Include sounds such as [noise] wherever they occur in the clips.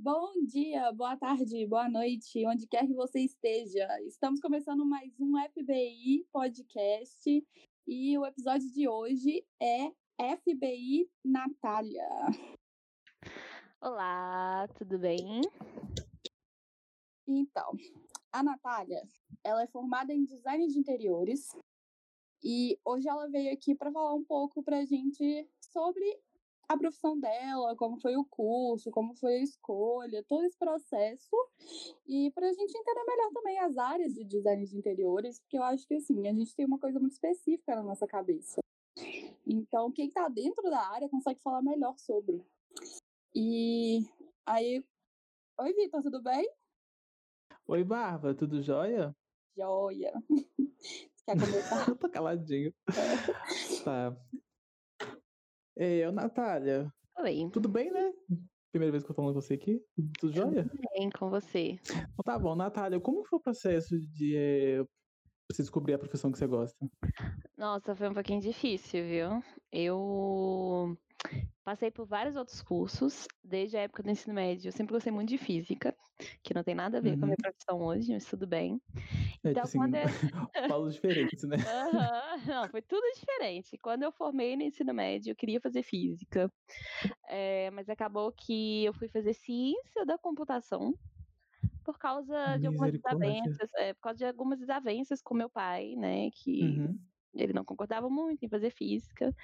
Bom dia, boa tarde, boa noite, onde quer que você esteja. Estamos começando mais um FBI podcast e o episódio de hoje é FBI Natália. Olá, tudo bem? Então, a Natália, ela é formada em design de interiores e hoje ela veio aqui para falar um pouco para a gente sobre a profissão dela, como foi o curso, como foi a escolha, todo esse processo. E para a gente entender melhor também as áreas de design de interiores, porque eu acho que assim, a gente tem uma coisa muito específica na nossa cabeça. Então, quem está dentro da área consegue falar melhor sobre. E aí. Oi, Vitor, tudo bem? Oi, Barba, tudo jóia? Jóia. [laughs] Quer [laughs] começar? Eu tô caladinho. tá. É, Natália. Oi. Tudo bem, né? Primeira vez que eu tô falando com você aqui. Tudo jóia? Tudo bem com você. Então, tá bom, Natália, como foi o processo de é, você descobrir a profissão que você gosta? Nossa, foi um pouquinho difícil, viu? Eu Passei por vários outros cursos, desde a época do ensino médio. Eu sempre gostei muito de física, que não tem nada a ver uhum. com a minha uhum. profissão hoje, mas tudo bem. É, então, assim, quando eu... [laughs] Paulos diferentes, né? Uhum. Não, foi tudo diferente. Quando eu formei no ensino médio, eu queria fazer física, é, mas acabou que eu fui fazer ciência da computação por causa de algumas desavenças, é, por causa de algumas desavenças com meu pai, né, que uhum ele não concordava muito em fazer física.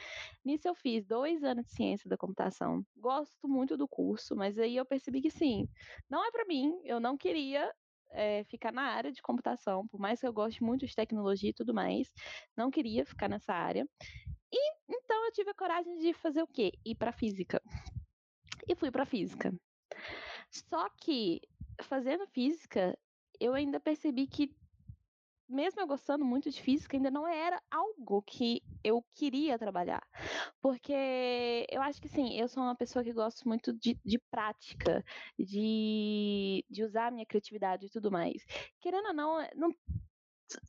Nisso eu fiz dois anos de ciência da computação. Gosto muito do curso, mas aí eu percebi que sim, não é para mim. Eu não queria é, ficar na área de computação, por mais que eu goste muito de tecnologia e tudo mais, não queria ficar nessa área. E então eu tive a coragem de fazer o quê? Ir para física. E fui para física. Só que fazendo física, eu ainda percebi que mesmo eu gostando muito de física, ainda não era algo que eu queria trabalhar. Porque eu acho que sim, eu sou uma pessoa que gosto muito de, de prática, de, de usar a minha criatividade e tudo mais. Querendo ou não, não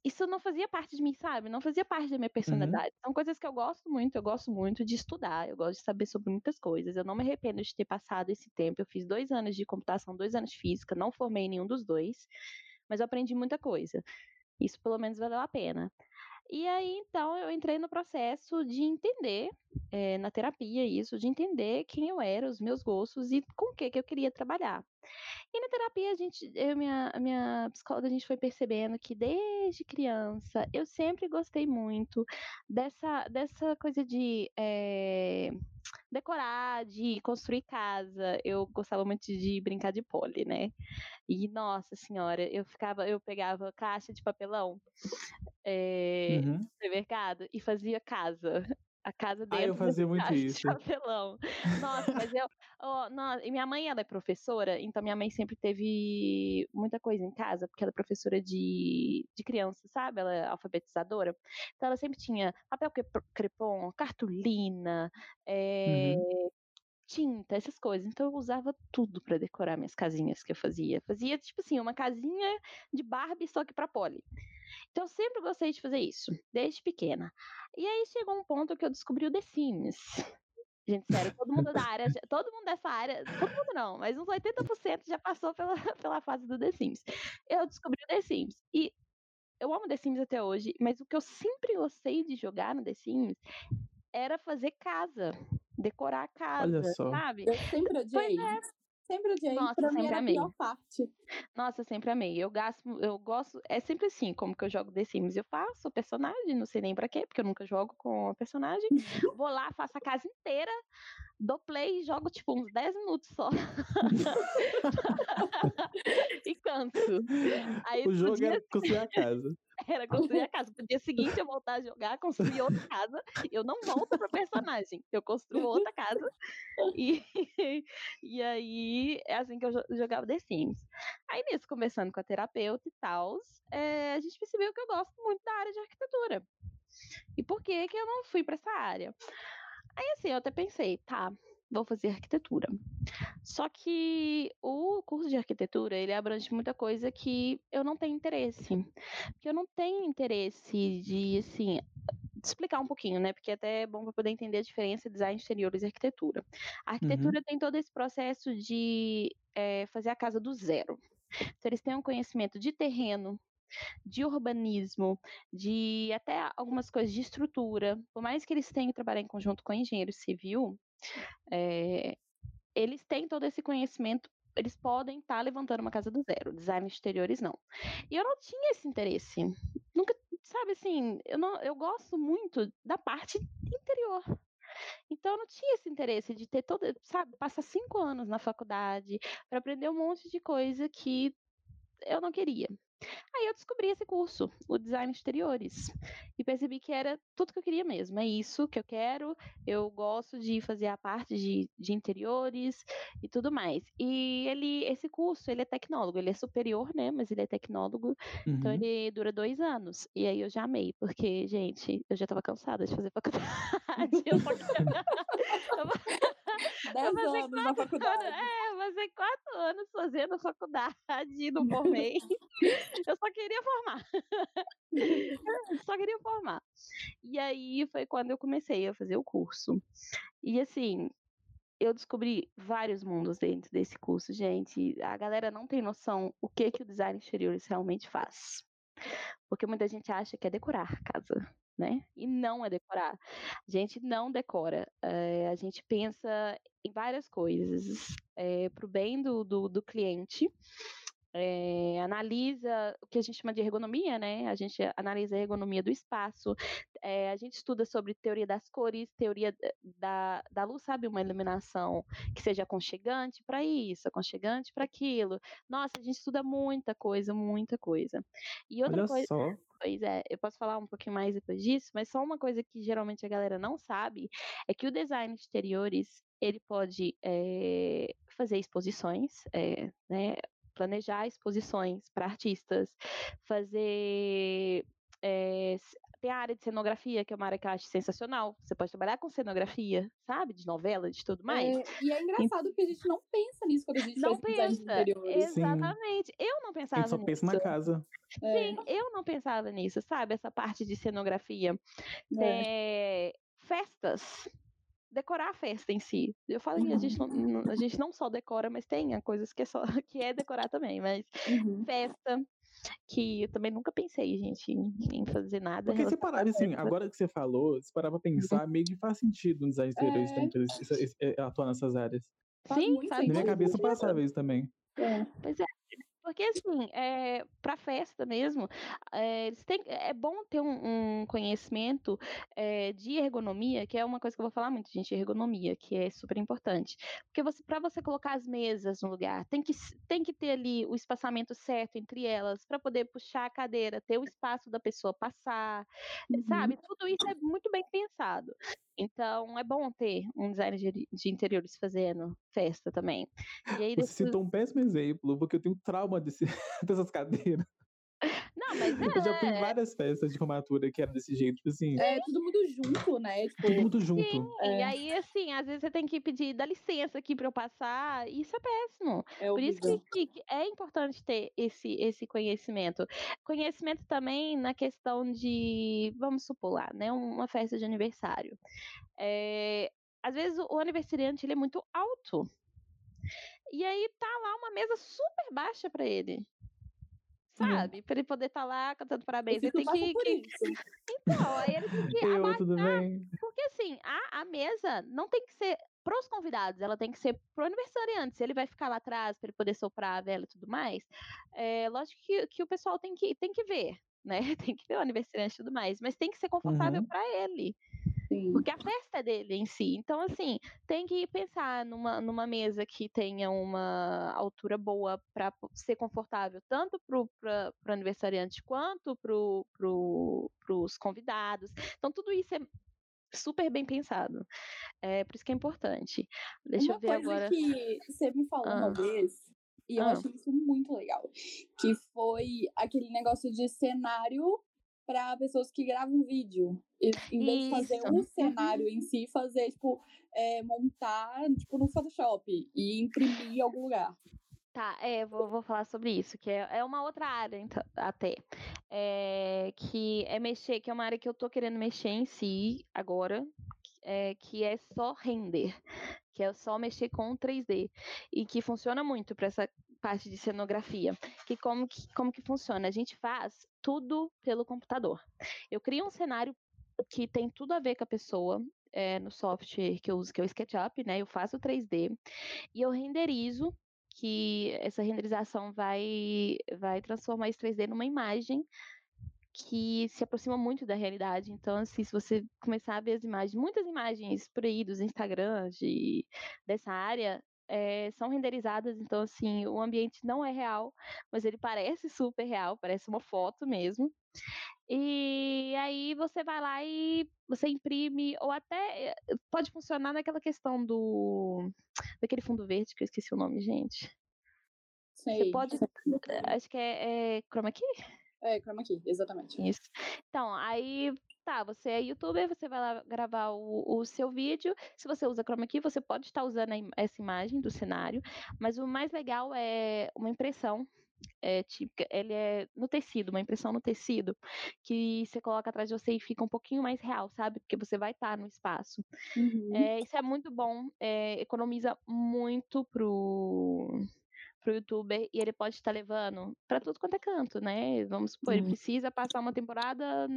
isso não fazia parte de mim, sabe? Não fazia parte da minha uhum. personalidade. Uhum. São coisas que eu gosto muito, eu gosto muito de estudar, eu gosto de saber sobre muitas coisas. Eu não me arrependo de ter passado esse tempo. Eu fiz dois anos de computação, dois anos de física, não formei nenhum dos dois, mas eu aprendi muita coisa. Isso pelo menos valeu a pena. E aí, então, eu entrei no processo de entender, é, na terapia, isso, de entender quem eu era, os meus gostos e com o que, que eu queria trabalhar. E na terapia, a gente, eu minha, minha psicóloga, a gente foi percebendo que desde criança eu sempre gostei muito dessa, dessa coisa de. É, decorar, de construir casa. Eu gostava muito de brincar de pole, né? E nossa senhora, eu ficava, eu pegava caixa de papelão é, uhum. no supermercado e fazia casa a casa dentro ah, eu fazia muito isso. Chapelão. Nossa, mas eu. Oh, não, e minha mãe, ela é professora, então minha mãe sempre teve muita coisa em casa, porque ela é professora de, de criança, sabe? Ela é alfabetizadora. Então ela sempre tinha papel crepom, cartolina, é, uhum tinta, essas coisas. Então eu usava tudo para decorar minhas casinhas que eu fazia. Fazia tipo assim, uma casinha de Barbie só que para Polly. Então eu sempre gostei de fazer isso, desde pequena. E aí chegou um ponto que eu descobri o The Sims. Gente, sério, todo mundo da área, todo mundo dessa área, todo mundo não, mas uns 80% já passou pela, [laughs] pela fase do The Sims. Eu descobri o The Sims. E eu amo The Sims até hoje, mas o que eu sempre gostei de jogar no The Sims era fazer casa, decorar a casa, Olha só. sabe? Eu sempre odiei. É. Sempre odiei. Nossa, pra mim era amei. a pior parte. Nossa, sempre amei. Eu gasto, eu gosto, é sempre assim, como que eu jogo The Sims. Eu faço o personagem, não sei nem pra quê, porque eu nunca jogo com a personagem. Vou lá, faço a casa inteira, dou play e jogo tipo uns 10 minutos só. [laughs] e canso. Aí, o jogo era construir a casa. Era construir a casa. No dia seguinte eu voltar a jogar, construir outra [laughs] casa. Eu não volto pro personagem. Eu construo outra casa. E, [laughs] e aí é assim que eu jogava The Sims. Aí nisso, conversando com a terapeuta e tal, é, a gente percebeu que eu gosto muito da área de arquitetura. E por que que eu não fui para essa área? Aí assim, eu até pensei, tá, vou fazer arquitetura. Só que o curso de arquitetura, ele abrange muita coisa que eu não tenho interesse. Porque eu não tenho interesse de, assim, explicar um pouquinho, né? Porque até é bom para poder entender a diferença de design de exteriores e arquitetura. A arquitetura uhum. tem todo esse processo de é, fazer a casa do zero. Então, eles têm um conhecimento de terreno, de urbanismo, de até algumas coisas de estrutura. Por mais que eles tenham que trabalhar em conjunto com engenheiro civil, é, eles têm todo esse conhecimento eles podem estar tá levantando uma casa do zero. Design de exteriores, não. E eu não tinha esse interesse. Nunca, sabe assim, eu, não, eu gosto muito da parte interior. Então eu não tinha esse interesse de ter todo, sabe, passar cinco anos na faculdade para aprender um monte de coisa que eu não queria. Aí eu descobri esse curso, o design de exteriores, e percebi que era tudo que eu queria mesmo. É isso que eu quero. Eu gosto de fazer a parte de, de interiores e tudo mais. E ele, esse curso, ele é tecnólogo, ele é superior, né? Mas ele é tecnólogo, então uhum. então ele dura dois anos. E aí eu já amei, porque, gente, eu já estava cansada de fazer faculdade. [laughs] [laughs] eu. Dez anos na faculdade. Anos, é, fazer quatro anos fazendo faculdade não formei. [laughs] eu só queria formar. [laughs] só queria formar. E aí foi quando eu comecei a fazer o curso. E assim, eu descobri vários mundos dentro desse curso, gente. A galera não tem noção o que que o design exteriores realmente faz. Porque muita gente acha que é decorar casa né? E não é decorar. A gente não decora. É, a gente pensa em várias coisas é, para o bem do, do, do cliente. É, analisa o que a gente chama de ergonomia, né? A gente analisa a ergonomia do espaço, é, a gente estuda sobre teoria das cores, teoria da, da luz, sabe? Uma iluminação que seja aconchegante para isso, aconchegante para aquilo. Nossa, a gente estuda muita coisa, muita coisa. E outra Olha coisa. Só. Pois é, eu posso falar um pouquinho mais depois disso, mas só uma coisa que geralmente a galera não sabe é que o design de exteriores ele pode é, fazer exposições, é, né, planejar exposições para artistas, fazer é, tem a área de cenografia, que é uma área que eu acho sensacional. Você pode trabalhar com cenografia, sabe? De novela, de tudo mais. É, e é engraçado porque a gente não pensa nisso quando a gente não pensa. Exatamente. Sim. Eu não pensava nisso. A gente só nisso. pensa na casa. Sim, é. eu não pensava nisso, sabe? Essa parte de cenografia. É. festas decorar a festa em si. Eu falei, a gente não, a gente não só decora, mas tem coisas que é só [laughs] que é decorar também, mas uhum. festa, que eu também nunca pensei, gente, em fazer nada. Porque se parar, assim, agora que você falou, se parar pra pensar, meio que faz sentido um design exterior é. atuar nessas áreas. Sim, faz Na minha cabeça passava isso também. É. Pois é. Porque, assim, é, festa mesmo, é, têm, é bom ter um, um conhecimento é, de ergonomia, que é uma coisa que eu vou falar muito, gente, ergonomia, que é super importante. Porque você, para você colocar as mesas no lugar, tem que, tem que ter ali o espaçamento certo entre elas, para poder puxar a cadeira, ter o espaço da pessoa passar, uhum. sabe? Tudo isso é muito bem pensado. Então, é bom ter um designer de, de interiores fazendo festa também. E aí, Você citou um péssimo exemplo, porque eu tenho trauma desse, [laughs] dessas cadeiras. Mas é. Eu já fui em é. várias festas de formatura que era desse jeito, tipo assim. É, todo mundo junto, né? Tipo, todo mundo junto. Sim, é. e aí, assim, às vezes você tem que pedir, dá licença aqui pra eu passar, isso é péssimo. É Por isso que, que, é importante ter esse, esse conhecimento. Conhecimento também na questão de, vamos supor lá, né? Uma festa de aniversário. É, às vezes o aniversariante ele é muito alto. E aí tá lá uma mesa super baixa para ele. Uhum. Sabe? Uhum. Para ele poder estar tá lá cantando parabéns. Ele tem que. que... Então, aí ele tem que Eu, bem. Porque assim, a, a mesa não tem que ser para os convidados, ela tem que ser pro aniversariante. Se ele vai ficar lá atrás para ele poder soprar a vela e tudo mais, é lógico que, que o pessoal tem que, tem que ver, né? [laughs] Tem que ver o aniversariante e tudo mais, mas tem que ser confortável uhum. para ele. Sim. Porque a festa é dele em si. Então, assim, tem que pensar numa, numa mesa que tenha uma altura boa para ser confortável, tanto para o aniversariante quanto para pro, os convidados. Então, tudo isso é super bem pensado. É por isso que é importante. Deixa uma eu ver agora. que você me falou ah. uma vez, e eu ah. achei isso muito legal, que foi aquele negócio de cenário para pessoas que gravam vídeo. E, em vez Isso. de fazer um [laughs] cenário em si, fazer, tipo, é, montar, tipo, no Photoshop e imprimir em algum lugar. Tá, é, vou, vou falar sobre isso, que é, é uma outra área, então, até. É, que é mexer, que é uma área que eu tô querendo mexer em si agora. é, que é só render, que é só mexer com 3D e que funciona muito para essa parte de cenografia. Que como que como que funciona? A gente faz tudo pelo computador. Eu crio um cenário que tem tudo a ver com a pessoa, é, no software que eu uso, que é o SketchUp, né? Eu faço 3D e eu renderizo que essa renderização vai, vai transformar esse 3D numa imagem que se aproxima muito da realidade. Então, assim, se você começar a ver as imagens, muitas imagens por aí dos Instagrams de, dessa área, é, são renderizadas, então assim, o ambiente não é real, mas ele parece super real, parece uma foto mesmo. E aí você vai lá e você imprime, ou até eh, pode funcionar naquela questão do daquele fundo verde, que eu esqueci o nome, gente. Sei. Você pode. [laughs] Acho que é, é Chroma Key? É, Chroma Key, exatamente. Isso. Então, aí tá, você é youtuber, você vai lá gravar o, o seu vídeo. Se você usa Chroma Key, você pode estar usando essa imagem do cenário, mas o mais legal é uma impressão é, típica, ele é no tecido, uma impressão no tecido, que você coloca atrás de você e fica um pouquinho mais real, sabe? Porque você vai estar no espaço. Uhum. É, isso é muito bom, é, economiza muito pro pro youtuber e ele pode estar levando para tudo quanto é canto, né? Vamos supor, ele Uhum. precisa passar uma temporada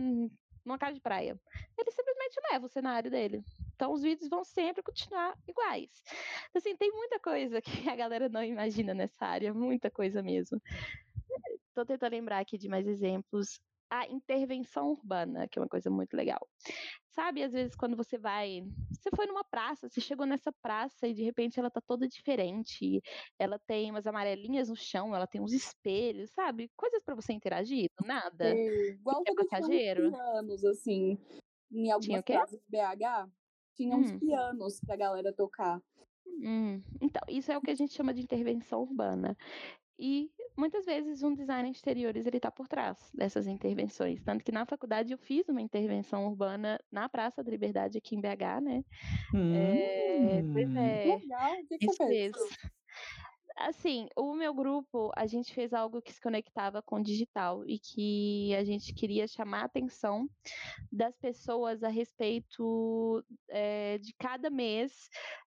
numa casa de praia. Ele simplesmente leva o cenário dele. Então os vídeos vão sempre continuar iguais. Assim, tem muita coisa [laughs] que a galera não imagina nessa área, muita coisa mesmo. Tô tentando lembrar aqui de mais exemplos. A intervenção urbana, que é uma coisa muito legal. Sabe, às vezes, quando você vai. Você foi numa praça, você chegou nessa praça e de repente ela tá toda diferente. Ela tem umas amarelinhas no chão, ela tem uns espelhos, sabe? Coisas para você interagir, do nada. É, igual é uns passageiro? pianos, assim, em algumas de BH, tinha uns Hum. pianos pra galera tocar. Hum, então, isso é o que a gente chama de intervenção urbana. E muitas vezes um designer de exteriores ele está por trás dessas intervenções. Tanto que na faculdade eu fiz uma intervenção urbana na Praça da Liberdade aqui em BH, né? É, pois Hum. é, Legal, o que, que. Assim, o meu grupo, a gente fez algo que se conectava com o digital e que a gente queria chamar a atenção das pessoas a respeito eh, de cada mês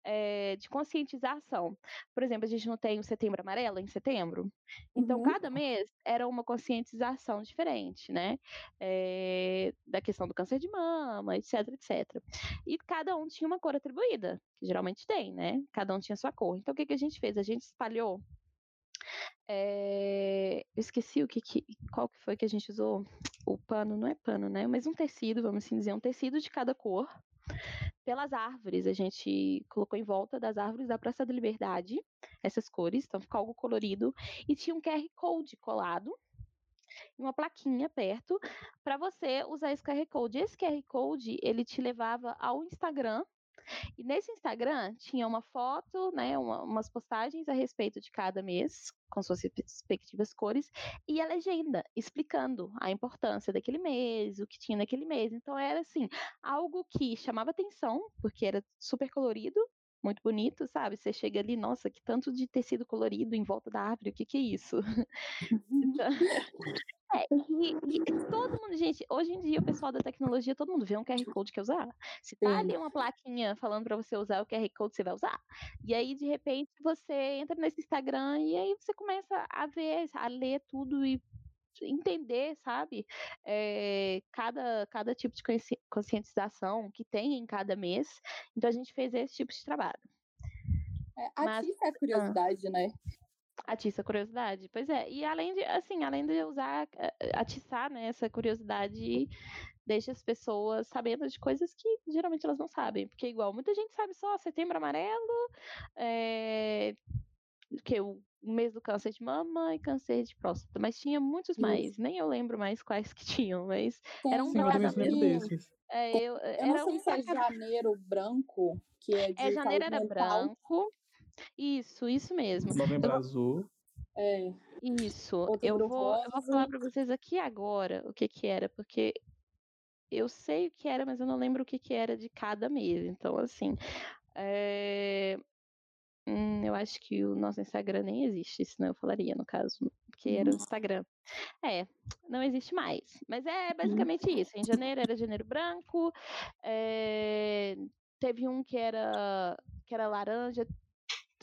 eh, de conscientização. Por exemplo, a gente não tem o Setembro Amarelo em setembro? Então, Uhum. cada mês era uma conscientização diferente, né? Eh, da questão do câncer de mama, etc, etc. E cada um tinha uma cor atribuída, que geralmente tem, né? Cada um tinha sua cor. Então, o que, que a gente fez? A gente espalhou. eh, eu esqueci o que, que- qual que foi que a gente usou. O pano, não é pano, né? Mas um tecido, vamos assim dizer, um tecido de cada cor. Pelas árvores, a gente colocou em volta das árvores da Praça da Liberdade essas cores, então ficou algo colorido. E tinha um QR Code colado e uma plaquinha perto para você usar esse QR Code. Esse QR Code, ele te levava ao Instagram e nesse Instagram tinha uma foto, né, uma- umas postagens a respeito de cada mês, com suas respectivas cores, e a legenda explicando a importância daquele mês, o que tinha naquele mês. Então era assim, algo que chamava atenção, porque era super colorido, muito bonito, sabe? Você chega ali, nossa, que tanto de tecido colorido em volta da árvore, o que que é isso? [laughs] Então, [laughs] [laughs] é, e, e todo mundo, gente, hoje em dia o pessoal da tecnologia, todo mundo vê um QR Code quer usar. Se tá Sim. ali uma plaquinha falando para você usar o QR Code, você vai usar. E aí, de repente, você entra nesse Instagram e aí você começa a ver, a ler tudo e entender, sabe? É, cada, cada tipo de consci- conscientização que tem em cada mês. Então a gente fez esse tipo de trabalho. É, Mas- a curiosidade, né? Atiça a curiosidade. Pois é. E além de, assim, além de usar, eh, atiçar né, essa curiosidade, deixa as pessoas sabendo de coisas que geralmente elas não sabem. Porque, igual, muita gente sabe só setembro amarelo, é, que o mês do câncer de mama e câncer de próstata. Mas tinha muitos Isso. mais. Nem eu lembro mais quais que [laughs] tinham, mas Tem Era um desses. é, eu, Eu era não sei um se é janeiro branco, que é de É, janeiro era mental. branco. Isso, isso mesmo. Novembro Eu- Azul. É, Isso, eu vou, eu vou falar para vocês aqui agora o que que era, porque eu sei o que era, mas eu não lembro o que que era de cada mês. Então, assim, é, hum, eu acho que o nosso Instagram nem existe, senão eu falaria, no caso, porque era o Nossa. Instagram. É, não existe mais. Mas é Uhum. basicamente isso. Em janeiro era janeiro branco, é, teve um que era que era laranja.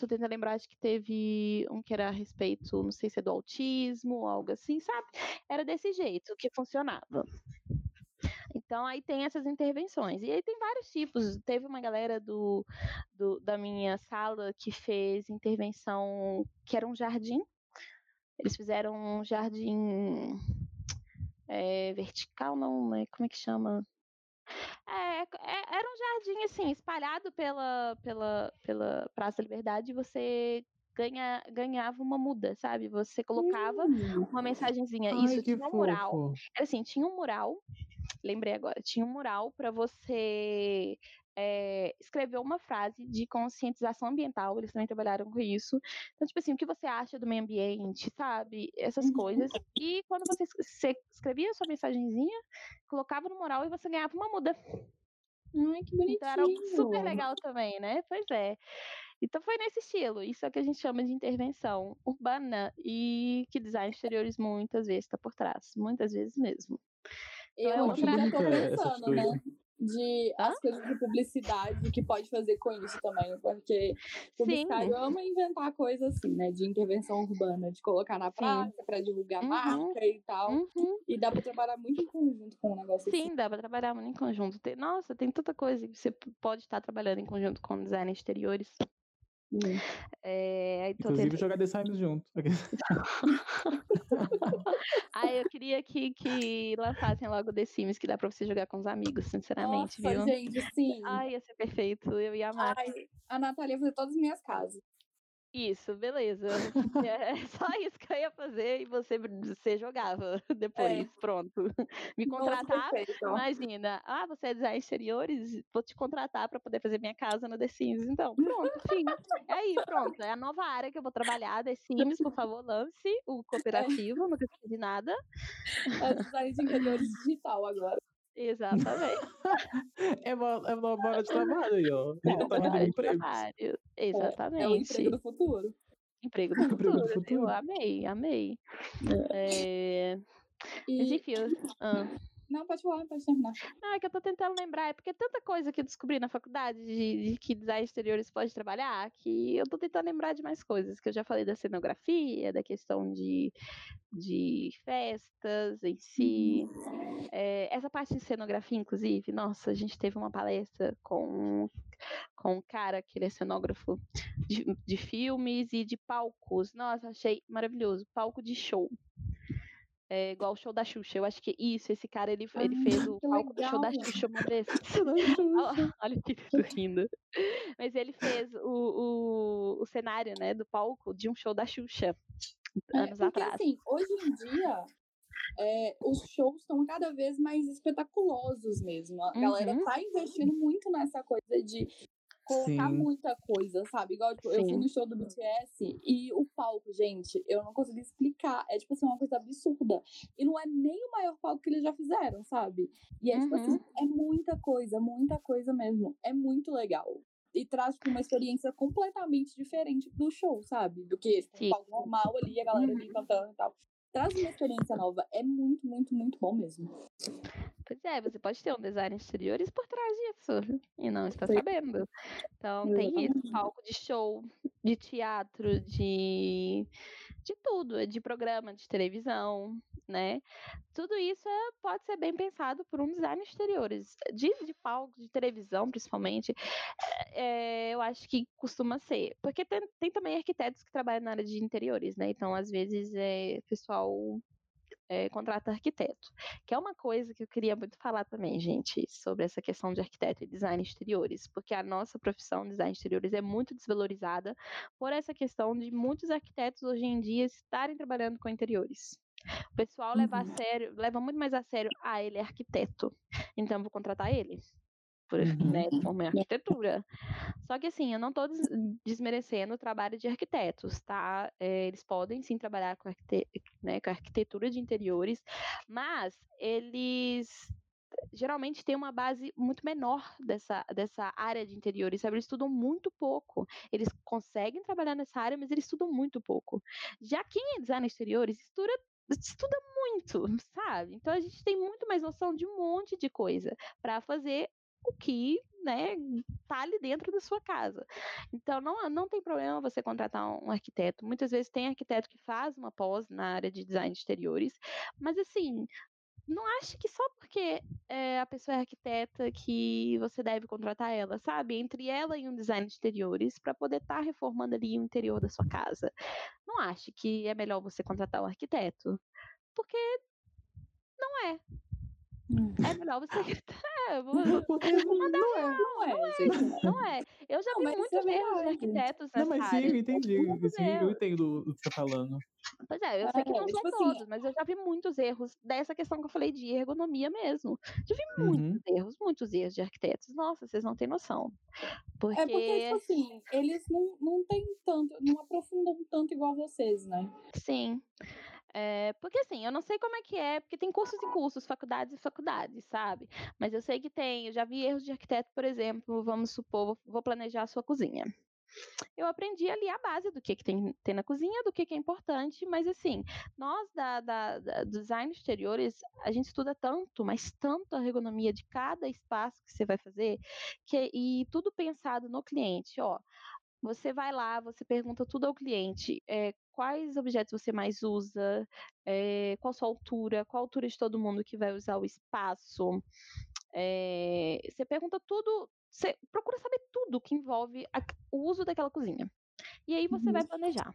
Tô tentando lembrar, acho que teve um que era a respeito, não sei se é do autismo, algo assim, sabe? Era desse jeito que funcionava. Então aí tem essas intervenções. E aí tem vários tipos. Teve uma galera do, do da minha sala que fez intervenção que era um jardim. Eles fizeram um jardim é, vertical, não, né? Como é que chama? É, é, era um jardim assim, espalhado pela, pela, pela Praça da Liberdade, e você ganha, ganhava uma muda, sabe? Você colocava hum. uma mensagenzinha. Ai, Isso tinha um mural. Era assim, tinha um mural. Lembrei agora, tinha um mural para você é, escreveu uma frase de conscientização ambiental, eles também trabalharam com isso. Então, tipo assim, o que você acha do meio ambiente, sabe? Essas uhum. coisas. E quando você, você escrevia a sua mensagenzinha, colocava no mural e você ganhava uma muda. Ai, que bonitinho. Então era super legal também, né? Pois é. Então foi nesse estilo. Isso é o que a gente chama de intervenção urbana e que design exteriores muitas vezes está por trás. Muitas vezes mesmo. Então, eu é outra... pensando, né? De as coisas de publicidade que pode fazer com isso também, porque o publicitário ama inventar coisas assim, né, de intervenção urbana, de colocar na praça para divulgar uhum. marca e tal. Uhum. E dá para trabalhar muito em conjunto com um negócio Sim, assim. Sim, dá para trabalhar muito em conjunto. Tem, nossa, tem tanta coisa que você pode estar trabalhando em conjunto com design exteriores. É, Inclusive tentando... jogar The Sims junto. [laughs] ah, eu queria que, que lançassem logo The Sims, que dá pra você jogar com os amigos, sinceramente, Nossa, viu? gente, sim. Ai, ia ser perfeito, eu ia amar. Ai, a Natália ia fazer todas as minhas casas. Isso, beleza. [laughs] É só isso que eu ia fazer e você, você jogava [laughs] depois, é. pronto. [laughs] Me contratar, Nossa, imagina. Ah, você é design exteriores, vou te contratar para poder fazer minha casa no The Sims. Então, pronto, fim. É aí, pronto. É a nova área que eu vou trabalhar, The Sims, por favor, lance o cooperativo, é. não precisa de nada. É design de interiores digital agora. Exatamente. [laughs] é, uma, é uma hora de trabalho aí, ó. É uma hora de trabalho. Exatamente. É, é o emprego do futuro. Emprego [laughs] do futuro. do futuro. Eu amei, amei. É. É... E... Mas enfim, eu... ah. Não, pode falar, pode terminar. Não, é que eu tô tentando lembrar, é porque é tanta coisa que eu descobri na faculdade de, de, que design exteriores pode trabalhar, que eu tô tentando lembrar de mais coisas, que eu já falei da cenografia, da questão de, de festas em si. É, essa parte de cenografia, inclusive, nossa, a gente teve uma palestra com, com um cara que ele é cenógrafo de, de filmes e de palcos. Nossa, achei maravilhoso. Palco de show é, igual o show da Xuxa. Eu acho que isso, esse cara, ele, ah, ele fez o palco do show da Xuxa uma vez. [laughs] [laughs] Olha que rindo. Mas ele fez o, o, o, cenário, né, do palco de um show da Xuxa, é, anos porque, atrás. assim, hoje em dia, é, os shows estão cada vez mais espetaculosos mesmo. A uhum. galera tá investindo muito nessa coisa de colocar Sim. muita coisa, sabe? Igual, tipo, eu fui no show do BTS e o palco, gente, eu não consegui explicar. É, tipo assim, uma coisa absurda. E não é nem o maior palco que eles já fizeram, sabe? E é, uhum. tipo assim, uhum. é muita coisa, muita coisa mesmo. É muito legal. E traz tipo, uma experiência completamente diferente do show, sabe? Do que tipo, um palco normal ali, a galera ali uhum. cantando e tal traz uma experiência nova. É muito, muito, muito bom mesmo. Pois é, você pode ter um design exteriores por trás disso e não está sabendo. Então tem isso, palco de show, de teatro, de de tudo, de programa de televisão, né? Tudo isso é, pode ser bem pensado por um design exteriores, de, de palco, de televisão, principalmente. É, eu acho que costuma ser, porque tem, tem também arquitetos que trabalham na área de interiores, né? Então, às vezes, é pessoal é, contrata arquiteto, que é uma coisa que eu queria muito falar também, gente, sobre essa questão de arquiteto e design exteriores, porque a nossa profissão, design exteriores, é muito desvalorizada por essa questão de muitos arquitetos hoje em dia estarem trabalhando com interiores. O pessoal leva a uhum. sério, leva muito mais a sério, ah, ele é arquiteto, então vou contratar ele por, uhum. né, forma arquitetura. Só que assim, eu não estou desmerecendo o trabalho de arquitetos, tá? É, eles podem sim trabalhar com, arquite né, com arquitetura de interiores, mas eles geralmente têm uma base muito menor dessa, dessa área de interiores, sabe? Eles estudam muito pouco. Eles conseguem trabalhar nessa área, mas eles estudam muito pouco. Já quem é design exteriores estuda estuda muito, sabe? Então a gente tem muito mais noção de um monte de coisa para fazer o que né, tá ali dentro da sua casa. Então não, não tem problema você contratar um arquiteto. Muitas vezes tem arquiteto que faz uma pós na área de design de exteriores, mas assim, não acho que só porque é, a pessoa é arquiteta que você deve contratar ela, sabe? Entre ela e um design de exteriores para poder estar tá reformando ali o interior da sua casa. Não acho que é melhor você contratar um arquiteto, porque não é. Hum. É melhor você. [laughs] [laughs] É, vou, Porque não, não, é, não, é, não, é, não é. Eu já não, vi muitos é erros de arquitetos nessa Não, mas sim, eu entendi. Sim, eu entendo o que você tá falando. Pois é, eu sei que não é, são tipo assim todos, assim, mas eu já vi muitos erros dessa questão que eu falei de ergonomia mesmo. Já vi muitos uhum. erros, muitos erros de arquitetos. Nossa, vocês não têm noção. Porque... É porque, tipo assim, eles não, não têm tanto, não aprofundam tanto igual vocês, né? Sim. É, porque assim, eu não sei como é que é, porque tem cursos e cursos, faculdades e faculdades, sabe? Mas eu sei que tem, eu já vi erros de arquiteto, por exemplo, vamos supor, vou planejar a sua cozinha. Eu aprendi ali a base do que, que tem, tem na cozinha, do que, que é importante, mas assim, nós da, da, da design exteriores, a gente estuda tanto, mas tanto a ergonomia de cada espaço que você vai fazer, que, e tudo pensado no cliente, ó. Você vai lá, você pergunta tudo ao cliente. É, quais objetos você mais usa? É, qual a sua altura? Qual a altura de todo mundo que vai usar o espaço? É, você pergunta tudo, você procura saber tudo que envolve a, o uso daquela cozinha. E aí você uhum. vai planejar.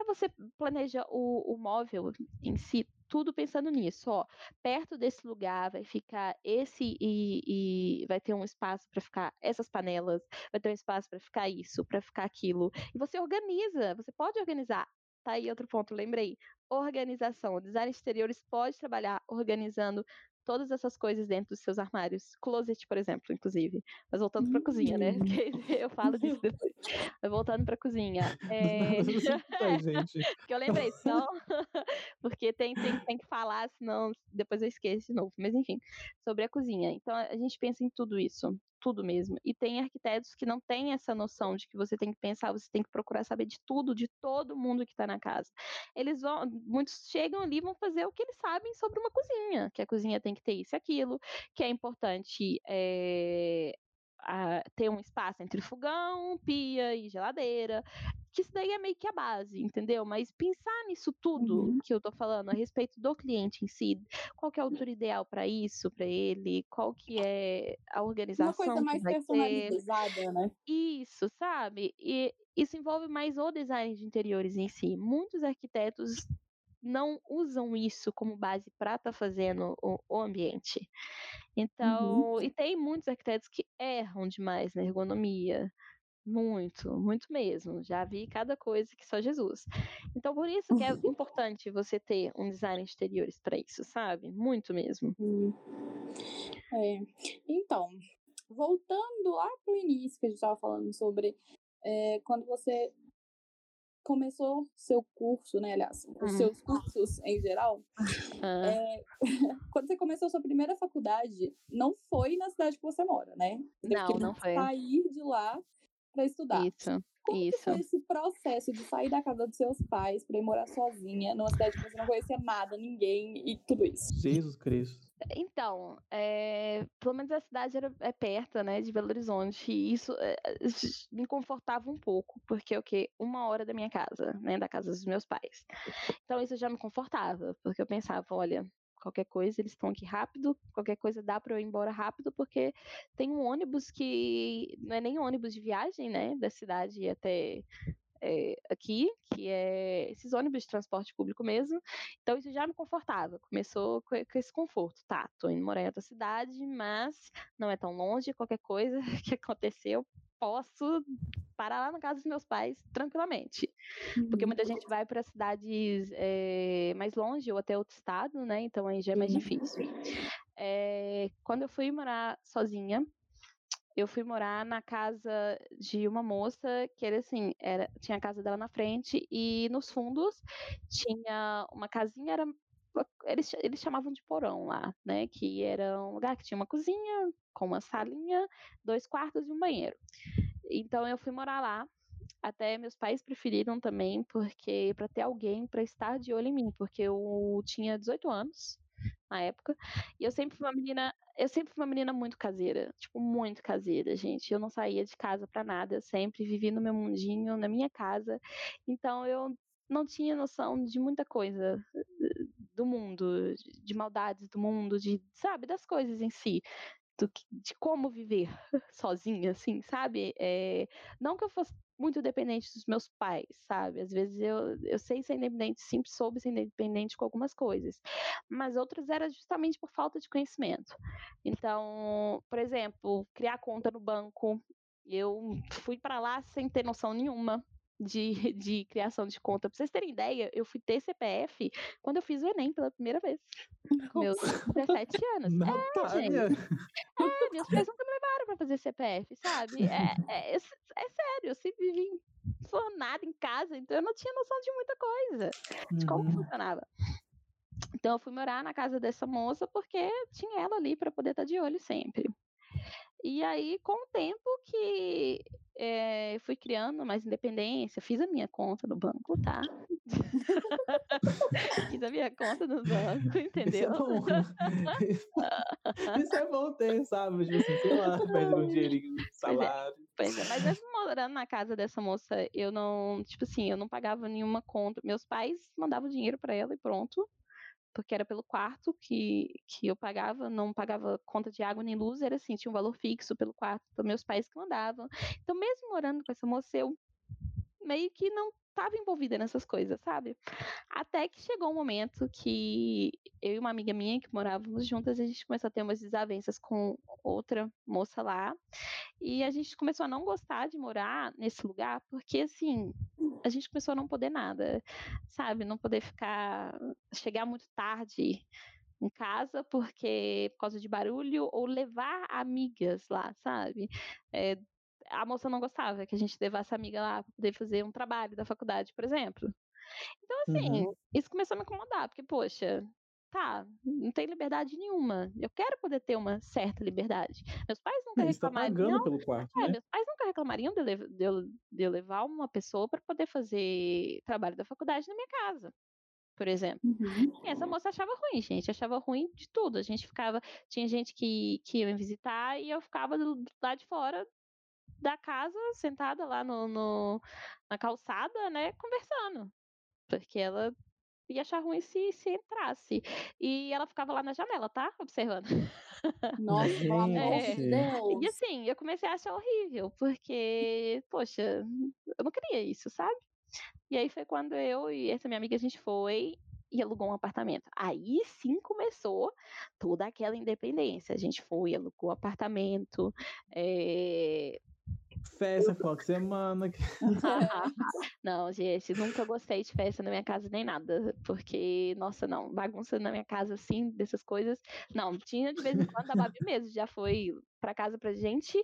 Aí você planeja o, o móvel em si, tudo pensando nisso, ó. Perto desse lugar vai ficar esse e, e vai ter um espaço para ficar essas panelas, vai ter um espaço para ficar isso, para ficar aquilo. E você organiza, você pode organizar. Tá aí outro ponto, lembrei. Organização. O design exteriores pode trabalhar organizando todas essas coisas dentro dos seus armários. Closet, por exemplo, inclusive. Mas voltando para a cozinha, né? Hum. [laughs] Eu falo disso depois. Mas voltando para a cozinha. [laughs] É... [laughs] gente. que eu lembrei, só porque tem, tem, tem que falar, senão depois eu esqueço de novo. Mas enfim, sobre a cozinha. Então a gente pensa em tudo isso tudo mesmo. E tem arquitetos que não têm essa noção de que você tem que pensar, você tem que procurar saber de tudo, de todo mundo que está na casa. Eles vão, muitos chegam ali e vão fazer o que eles sabem sobre uma cozinha, que a cozinha tem que ter isso e aquilo, que é importante é, a, ter um espaço entre fogão, pia e geladeira, que isso daí é meio que a base, entendeu? Mas pensar nisso tudo uhum. que eu tô falando a respeito do cliente em si, qual que é a altura ideal para isso, para ele, qual que é a organização Uma coisa mais personalizada, ter. né? Isso, sabe? E isso envolve mais o design de interiores em si. Muitos arquitetos não usam isso como base para estar tá fazendo o, o ambiente. Uhum. Então, uhum. e tem muitos arquitetos que erram demais na ergonomia. Muito, muito mesmo. Já vi cada coisa que só Jesus. Então, por isso que é importante você ter um design de exteriores para isso, sabe? Muito mesmo. É. Então, voltando lá pro início que a gente estava falando sobre é, quando você começou seu curso, né, aliás, os uhum. seus cursos em geral, uhum. é, [laughs] quando você começou sua primeira faculdade, não foi na cidade que você mora, né? Você não, não foi. sair de lá para estudar. Isso. Como Isso. foi esse processo de sair da casa dos seus pais para ir morar sozinha numa cidade que você não conhecia nada, ninguém e tudo isso? Jesus Cristo. Então, é, pelo menos a cidade era, é perto, né, de Belo Horizonte, e isso é, me confortava um pouco, porque o que uma hora da minha casa, né, da casa dos meus pais. Então isso já me confortava, porque eu pensava, olha, qualquer coisa, eles estão aqui rápido, qualquer coisa dá para eu ir embora rápido, porque tem um ônibus que não é nem ônibus de viagem, né, da cidade até é, aqui, que é esses ônibus de transporte público mesmo. Então isso já me confortava. Começou com, com esse conforto. Tá, tô indo morar em outra cidade, mas não é tão longe. Qualquer coisa [laughs] que aconteceu, posso parar lá na casa dos meus pais tranquilamente. Porque muita uhum. gente vai para cidades é, mais longe ou até outro estado, né? Então aí já é mais difícil. É, quando eu fui morar sozinha, eu fui morar na casa de uma moça que era assim, era, tinha a casa dela na frente e nos fundos tinha uma casinha, era eles, eles chamavam de porão lá, né? Que era um lugar que tinha uma cozinha com uma salinha, dois quartos e um banheiro. Então eu fui morar lá. Até meus pais preferiram também, porque para ter alguém para estar de olho em mim, porque eu tinha 18 anos na época. E eu sempre fui uma menina, eu sempre fui uma menina muito caseira, tipo, muito caseira, gente. Eu não saía de casa para nada, eu sempre vivi no meu mundinho, na minha casa. Então eu não tinha noção de muita coisa do mundo, de maldades do mundo, de, sabe, das coisas em si. Do, de como viver [laughs] sozinha, assim, sabe? É, não que eu fosse muito dependente dos meus pais, sabe? Às vezes eu, eu sei ser independente, sempre soube ser independente com algumas coisas, mas outras era justamente por falta de conhecimento. Então, por exemplo, criar conta no banco, eu fui para lá sem ter noção nenhuma de, de criação de conta. Pra vocês terem ideia, eu fui ter CPF quando eu fiz o Enem pela primeira vez. Com meus 17 anos. [laughs] Natália. É, gente. É, meus pais [laughs] nunca me levaram pra fazer CPF, sabe? É, é, é, é sério, eu sempre vivi formada em casa, então eu não tinha noção de muita coisa, de como Uhum. funcionava. Então eu fui morar na casa dessa moça porque tinha ela ali para poder estar de olho sempre. E aí, com o tempo que eh, fui criando mais independência, fiz a minha conta no banco, tá? [laughs] fiz a minha conta no banco, Isso é entendeu? bom. Isso é bom ter, sabe? Tipo assim, sei lá, [laughs] perde um dinheirinho no salário. Pois é, mas mesmo morando na casa dessa moça, eu não, tipo assim, eu não pagava nenhuma conta. Meus pais mandavam dinheiro para ela e pronto. Porque era pelo quarto que, que eu pagava, não pagava conta de água nem luz, era assim, tinha um valor fixo pelo quarto, então meus pais que mandavam. Então, mesmo morando com essa moça, eu meio que não estava envolvida nessas coisas, sabe? Até que chegou um momento que eu e uma amiga minha que morávamos juntas, a gente começou a ter umas desavenças com outra moça lá. E a gente começou a não gostar de morar nesse lugar, porque assim, a gente começou a não poder nada, sabe? Não poder ficar, chegar muito tarde em casa porque por causa de barulho ou levar amigas lá, sabe? É, a moça não gostava que a gente levasse a amiga lá para poder fazer um trabalho da faculdade, por exemplo. Então, assim, Uhum. isso começou a me incomodar, porque, poxa, tá, não tem liberdade nenhuma. Eu quero poder ter uma certa liberdade. Meus pais nunca Você tá reclamariam. pagando pelo quarto, É, né? meus pais nunca reclamariam de eu, de eu- de eu levar uma pessoa para poder fazer trabalho da faculdade na minha casa, por exemplo. Uhum. E essa moça achava ruim, gente. Achava ruim de tudo. A gente ficava. Tinha gente que, que ia me visitar e eu ficava do, do lado de fora da casa, sentada lá no, no- na calçada, né, conversando. Porque ela ia achar ruim se, se entrasse. E ela ficava lá na janela, tá? Observando. Nossa, [laughs] pelo amor É. de E Deus. assim, eu comecei a achar horrível, porque, poxa, eu não queria isso, sabe? E aí foi quando eu e essa minha amiga a gente foi e alugou um apartamento. Aí sim começou toda aquela independência. A gente foi, alugou apartamento. eh, Festa, final de semana. [laughs] não, gente, nunca gostei de festa na minha casa nem nada, porque, nossa, não, bagunça na minha casa assim, dessas coisas. Não, tinha de vez em quando a Babi mesmo, já foi pra casa pra gente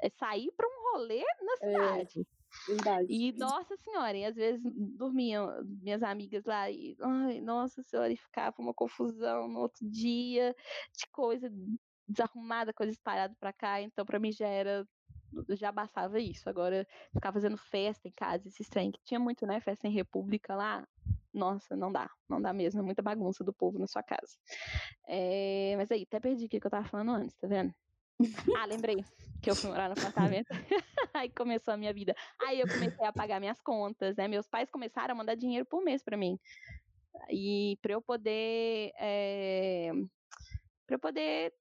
eh, sair pra um rolê na cidade. Verdade. E, nossa senhora, e às vezes dormiam minhas amigas lá e, ai, nossa senhora, e ficava uma confusão no outro dia, de coisa desarrumada, coisa espalhada pra cá, então pra mim já era, já bastava isso. Agora, ficar fazendo festa em casa, esse trem, que tinha muito, né, festa em república lá, nossa, não dá, não dá mesmo, é muita bagunça do povo na sua casa. É, mas aí, até perdi o que eu tava falando antes, tá vendo? Ah, lembrei que eu fui morar no apartamento. [laughs] Aí começou a minha vida. Aí eu comecei a pagar minhas contas, né? Meus pais começaram a mandar dinheiro por mês pra mim. E pra eu poder. É... Pra eu poder.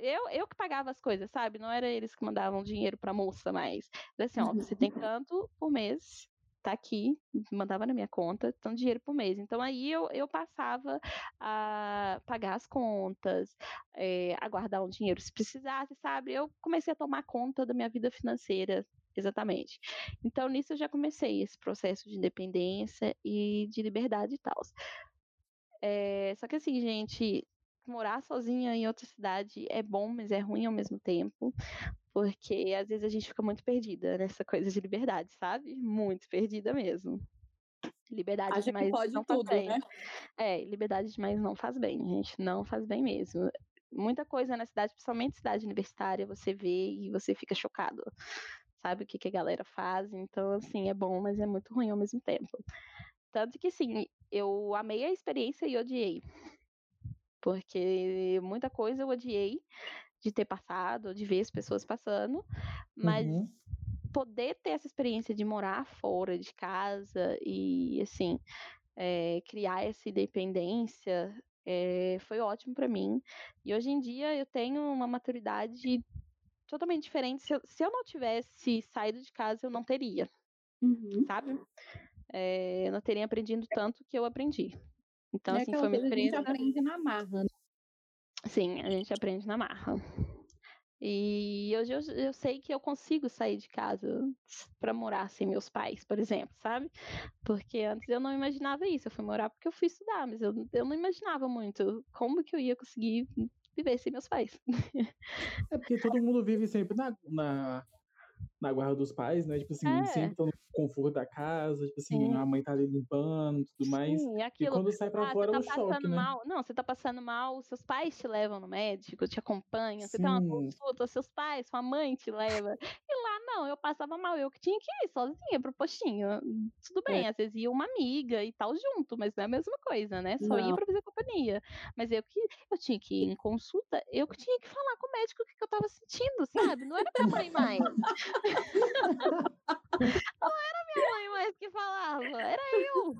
Eu, eu que pagava as coisas, sabe? Não era eles que mandavam dinheiro pra moça, mas. Assim, ó, você tem tanto por mês, tá aqui, mandava na minha conta, tanto dinheiro por mês. Então aí eu, eu passava a pagar as contas, eh, a guardar um dinheiro se precisasse, sabe? Eu comecei a tomar conta da minha vida financeira, exatamente. Então nisso eu já comecei esse processo de independência e de liberdade e tal. só que assim, gente, morar sozinha em outra cidade é bom, mas é ruim ao mesmo tempo. Porque às vezes a gente fica muito perdida nessa coisa de liberdade, sabe? Muito perdida mesmo. Liberdade demais pode não faz tudo, bem. né? É, liberdade demais não faz bem, gente. Não faz bem mesmo. Muita coisa na cidade, principalmente cidade universitária, você vê e você fica chocado. Sabe o que, que a galera faz? Então, assim, é bom, mas é muito ruim ao mesmo tempo. Tanto que, assim, eu amei a experiência e odiei. Porque muita coisa eu odiei de ter passado, de ver as pessoas passando, mas Uhum. poder ter essa experiência de morar fora de casa e assim eh, criar essa independência eh, foi ótimo para mim. E hoje em dia eu tenho uma maturidade totalmente diferente. Se eu, se eu não tivesse saído de casa, eu não teria, Uhum. sabe? Eh, eu não teria aprendido tanto que eu aprendi. Então, É assim, foi uma coisa, a gente experiência. aprende na marra, né? Sim, a gente aprende na marra. E hoje eu, eu sei que eu consigo sair de casa para morar sem meus pais, por exemplo, sabe? Porque antes eu não imaginava isso. Eu fui morar porque eu fui estudar, mas eu, eu não imaginava muito como que eu ia conseguir viver sem meus pais. É porque [laughs] todo mundo vive sempre na, na, na guarda dos pais, né? Tipo assim, É. sempre estão no conforto da casa, tipo assim, Sim. a mãe tá ali limpando e tudo mais. Sim, E aquilo. quando sai pra Ah, fora você é tá um choque, passando né? mal. Não, você tá passando mal, seus pais te levam no médico, te acompanham, você tem uma Sim. consulta, seus pais, sua mãe te leva. E não, eu passava mal, eu que tinha que ir sozinha pro postinho. Tudo É. bem, às vezes ia uma amiga e tal junto, mas não é a mesma coisa, né? Só ia Não. pra fazer companhia. Mas eu que eu tinha que ir em consulta, eu que tinha que falar com o médico o que, que eu tava sentindo, sabe? Não era minha mãe mais. [laughs] não era minha mãe mais que falava, era eu.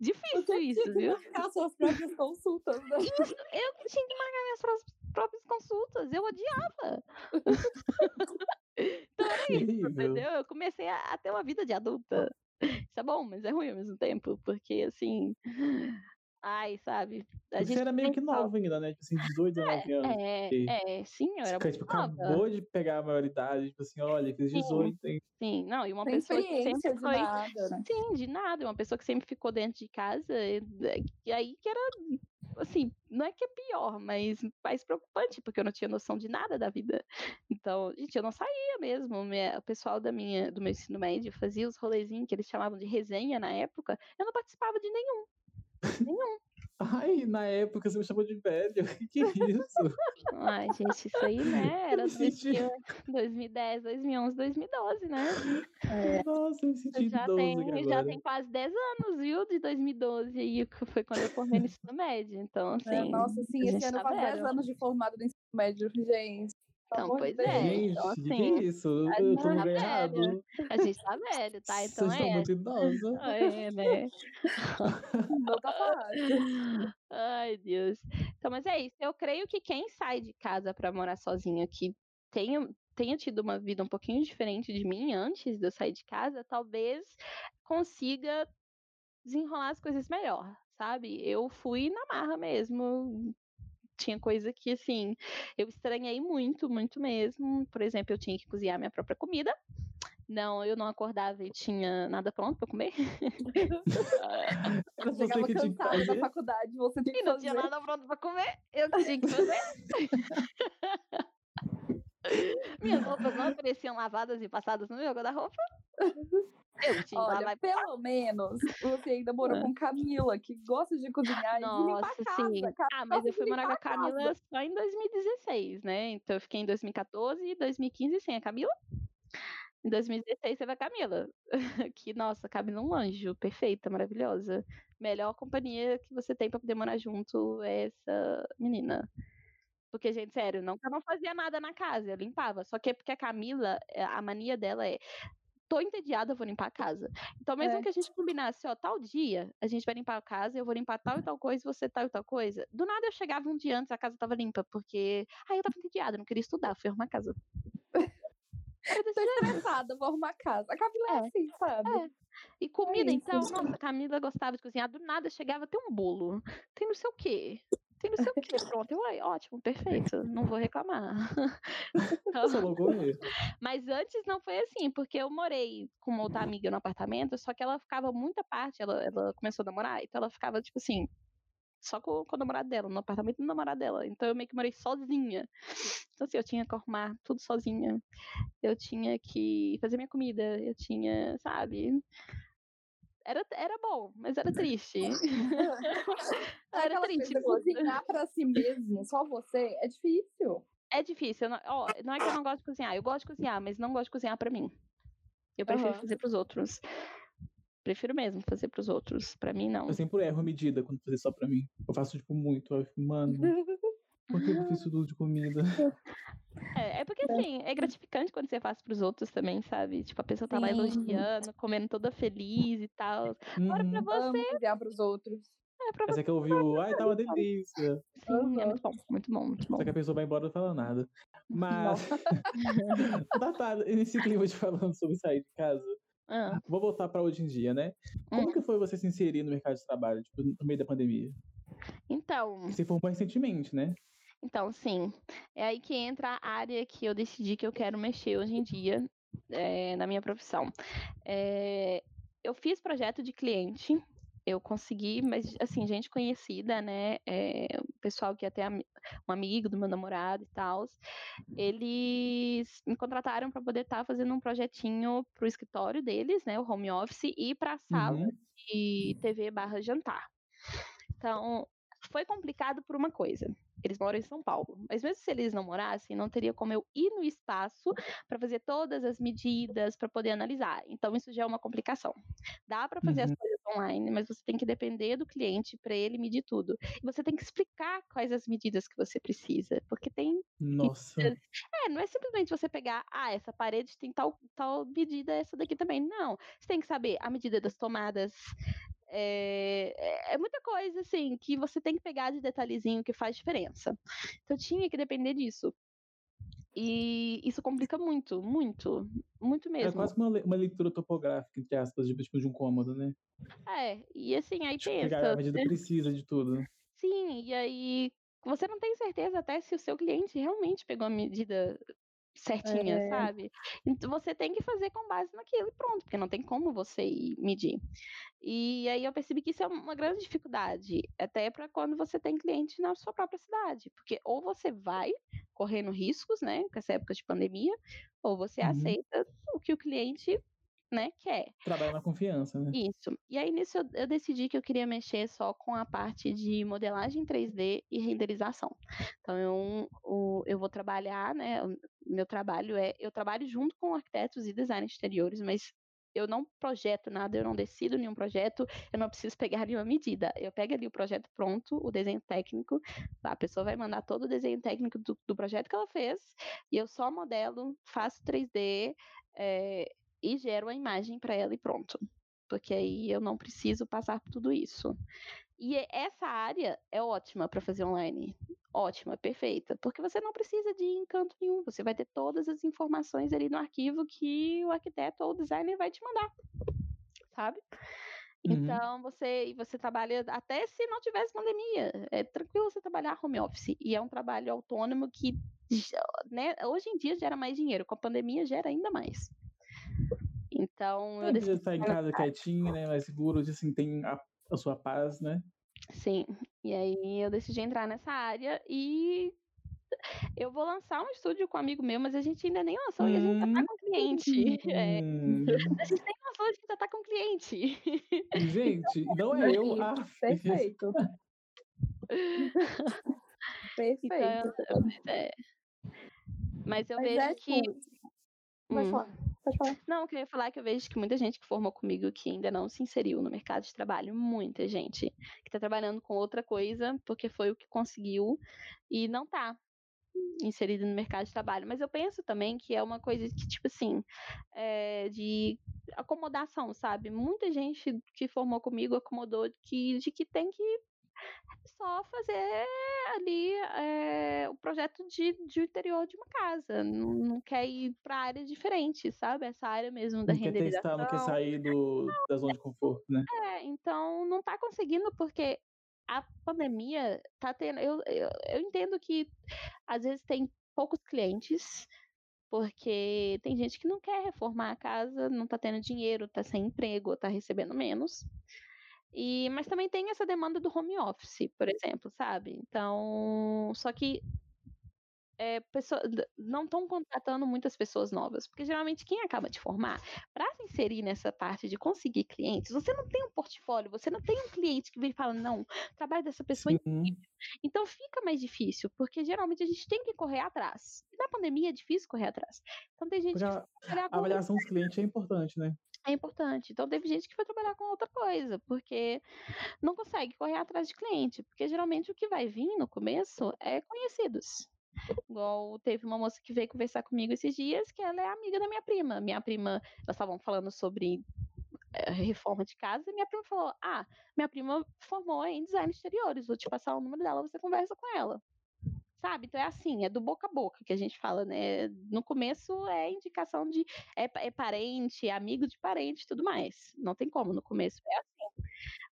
Difícil Você isso, tinha que viu? marcar suas próprias consultas, né? Isso, eu que tinha que marcar minhas pró- próprias consultas, eu odiava. [laughs] então era isso, entendeu? Eu comecei a, a ter uma vida de adulta. Isso é bom, mas é ruim ao mesmo tempo, porque assim. Ai, sabe? A Você era meio tem que nova ainda, né? Tipo assim, 18, 19 anos. E- É, é, sim, eu Você era fica, tipo, muito nova. acabou de pegar a maioridade, tipo assim, olha, fiz Sim. 18, hein? Sim, não, e uma Sem pessoa que sempre de foi. nada, né? Sim, de nada. Uma pessoa que sempre ficou dentro de casa, e e aí que era, assim, não é que é pior, mas mais preocupante, porque eu não tinha noção de nada da vida. Então, gente, eu não saía mesmo. Minha- o pessoal da minha, do meu ensino médio fazia os rolezinhos que eles chamavam de resenha na época. Eu não participava de nenhum. Nenhum. Ai, na época você me chamou de velho. [laughs] Que que é isso? Ai, gente, isso aí, né? [laughs] Era senti- 2000, 2010, 2011, 2012, né? Nossa, eu me senti Já idoso tem, aqui já tem quase 10 anos, viu? De 2012 aí, que foi quando eu formei no ensino médio. Então, assim. É, nossa, sim, esse ano tá faz 10 velho. anos de formado no ensino médio, gente. Então, pois é. Deus. Gente, então, que que assim, é isso? a Eu gente tá velho. errado. A gente tá velho, tá? Então Vocês estão é. muito idosos. [laughs] É, né? [laughs] Não tá fácil. Ai, Deus. Então, mas é isso. Eu creio que quem sai de casa pra morar sozinho, que tenha, tenha tido uma vida um pouquinho diferente de mim antes de eu sair de casa, talvez consiga desenrolar as coisas melhor, sabe? Eu fui na marra mesmo. Tinha coisa que, assim, eu estranhei muito, muito mesmo. Por exemplo, eu tinha que cozinhar minha própria comida. Não, eu não acordava e tinha nada pronto pra comer. Eu Você chegava que tinha que cansada da faculdade, você tinha E que não tinha fazer. nada pronto pra comer. Eu que tinha que fazer. [laughs] Minhas roupas não apareciam lavadas e passadas no meu guarda-roupa. Eu tinha que Olha, e pelo menos você ainda morou com Camila, que gosta de cozinhar e Nossa, a casa. sim. Ca- Ah, mas eu fui morar com a Camila só em 2016, né? Então eu fiquei em 2014 e 2015 sem a Camila. Em 2016 teve a Camila. [laughs] que, nossa, cabe num anjo. Perfeita, maravilhosa. Melhor companhia que você tem pra poder morar junto é essa menina. Porque, gente, sério, não eu não fazia nada na casa, eu limpava. Só que é porque a Camila, eh, a mania dela é. Tô entediada, eu vou limpar a casa. Então, mesmo É. que a gente combinasse, ó, tal dia, a gente vai limpar a casa, eu vou limpar tal e tal coisa, você tal e tal coisa. Do nada eu chegava um dia antes, a casa tava limpa, porque. Ai, eu tava entediada, não queria estudar, fui arrumar a casa. [laughs] Desse Tô jeito. estressada, vou arrumar a casa. A Camila é, É. assim, sabe? É. E comida, isso. então, nossa, a Camila gostava de cozinhar. Do nada chegava, tem um bolo, tem não sei o quê. Tem não sei o quê, [laughs] pronto. Eu, ai, ótimo, perfeito, não vou reclamar. [laughs] Então, Você alugou ele? mas antes não foi assim, porque eu morei com uma outra amiga no apartamento, só que ela ficava muita parte, ela, ela começou a namorar, então ela ficava, tipo assim, só com, com o namorado dela, no apartamento do namorado dela. Então eu meio que morei sozinha. Então, assim, eu tinha que arrumar tudo sozinha. Eu tinha que fazer minha comida, eu tinha, sabe? Era, era bom, mas era triste. [laughs] É era aquela triste. cozinhar pra si mesmo, só você, é difícil. É difícil. eu Não, ó, não é que eu não gosto de cozinhar. Eu gosto de cozinhar, mas não gosto de cozinhar pra mim. Eu prefiro Aham. fazer pros outros. Prefiro mesmo fazer pros outros. Pra mim, não. Eu sempre erro a medida quando fazer só pra mim. Eu faço, tipo, muito. Eu fico, mano, por que eu fiz tudo de comida? É, é porque assim, é gratificante quando você faz pros outros também, sabe? Tipo, a pessoa tá lá Sim. elogiando, comendo toda feliz e tal. Agora pra Uhum. você, Amo pros outros. é pra é que eu ouvi o, ai, tá uma delícia. Sim, é muito bom, muito bom, muito bom. Só que a pessoa vai embora e não fala nada. Mas, Tatá, [laughs] [laughs] nesse clima de falando sobre sair de casa, Ah, vou voltar pra hoje em dia, né? Como hum. que foi você se inserir no mercado de trabalho, tipo, no meio da pandemia? Então, Você formou recentemente, né? Então, sim. É aí que entra a área que eu decidi que eu quero mexer hoje em dia eh, na minha profissão. Eh, eu fiz projeto de cliente, eu consegui, mas assim, gente conhecida, né? o pessoal que é até ami- um amigo do meu namorado e tal, eles me contrataram para poder estar fazendo um projetinho para o escritório deles, né? O home office, e para a sala Uhum. de TV barra jantar. Então, foi complicado por uma coisa. Eles moram em São Paulo, mas mesmo se eles não morassem, não teria como eu ir no espaço para fazer todas as medidas, para poder analisar. Então, isso já é uma complicação. Dá para fazer as Uhum. coisas online, mas você tem que depender do cliente para ele medir tudo. E você tem que explicar quais as medidas que você precisa, porque tem Nossa. é, não é simplesmente você pegar, ah, essa parede tem tal, tal medida, essa daqui também. Não. Você tem que saber a medida das tomadas. É, é- é muita coisa, assim, que você tem que pegar de detalhezinho que faz diferença. Então tinha que depender disso. E isso complica muito, muito, muito É mesmo. quase uma, uma leitura topográfica, entre aspas, de, tipo, de um cômodo, né? É, e assim, aí Tipo, pegar a pensa. medida né? precisa de tudo. Sim, e aí você não tem certeza até se o seu cliente realmente pegou a medida certinha, É. sabe? Então você tem que fazer com base naquilo e pronto, porque não tem como você ir medir. E aí eu percebi que isso é uma grande dificuldade, até para quando você tem cliente na sua própria cidade, porque ou você vai correndo riscos, né, com essa época de pandemia, ou você Uhum. aceita o que o cliente, né, quer. Trabalha na confiança, né? Isso. E aí, nisso, eu, eu decidi que eu queria mexer só com a parte de modelagem 3D e renderização. Então, eu, eu vou trabalhar, né? Meu trabalho é. Eu trabalho junto com arquitetos e designers exteriores, mas eu não projeto nada, eu não decido nenhum projeto, eu não preciso pegar [laughs] nenhuma medida. Eu pego ali o projeto pronto, o desenho técnico, a pessoa vai mandar todo o desenho técnico do, do projeto que ela fez, e eu só modelo, faço 3D. eh, e gero a imagem para ela e pronto. Porque aí eu não preciso passar por tudo isso. E e- essa área é ótima para fazer online. Ótima, perfeita. Porque você não precisa de encanto nenhum. Você vai ter todas as informações ali no arquivo que o arquiteto ou o designer vai te mandar. Sabe? Uhum. Então você e você trabalha até se não tivesse pandemia. É tranquilo você trabalhar home office. E é um trabalho autônomo que né, hoje em dia gera mais dinheiro. Com a pandemia gera ainda mais. Então, eu É, decidi. tá em casa quietinho, né? Mais seguro, assim, tem a, a sua paz, né? Sim. E aí eu decidi entrar nessa área e eu vou lançar um estúdio com um amigo meu, mas a gente ainda nem lançou e a gente já tá com cliente. É, Hum, a gente nem lançou, a gente já tá com cliente. gente, não é eu. Ah, Perfeito. [laughs] Perfeito. Então, é. Mas eu Mas vejo é, que. tipo, Pode Hum. Não, eu queria falar é que eu vejo que muita gente que formou comigo que ainda não se inseriu no mercado de trabalho, muita gente que tá trabalhando com outra coisa porque foi o que conseguiu e não tá inserido no mercado de trabalho. Mas eu penso também que é uma coisa que, tipo assim, é, de acomodação, sabe? Muita gente que formou comigo acomodou que, de que tem que só fazer ali é, o projeto de, de interior de uma casa. Não, não quer ir para área diferente, sabe? Essa área mesmo da não quer testar, renderização. não quer sair do, da zona de conforto, né? É, então não tá conseguindo porque a pandemia tá tendo. Eu, eu, eu entendo que às vezes tem poucos clientes, porque tem gente que não quer reformar a casa, não tá tendo dinheiro, tá sem emprego, tá recebendo menos. E, mas também tem essa demanda do home office, por exemplo, sabe? Então, só que é, pessoa- não estão contratando muitas pessoas novas, porque geralmente quem acaba de formar, para se inserir nessa parte de conseguir clientes, você não tem um portfólio, você não tem um cliente que vem e fala, não, o trabalho dessa pessoa é Sim. então fica mais difícil, porque geralmente a gente tem que correr atrás. E na pandemia é difícil correr atrás. Então tem gente Porque que a, avaliação dos clientes é importante, né? É importante. Então teve gente que foi trabalhar com outra coisa, porque não consegue correr atrás de cliente, porque geralmente o que vai vir no começo é conhecidos. Igual teve uma moça que veio conversar comigo esses dias, que ela é amiga da minha prima. Minha prima, elas estavam falando sobre é, reforma de casa, e minha prima falou: Ah, minha prima formou em design exteriores, vou te passar o número dela, você conversa com ela sabe? Então é assim, é do boca a boca que a gente fala, né? No começo é indicação de é, é parente, é amigo de parente, tudo mais. Não tem como no começo é assim.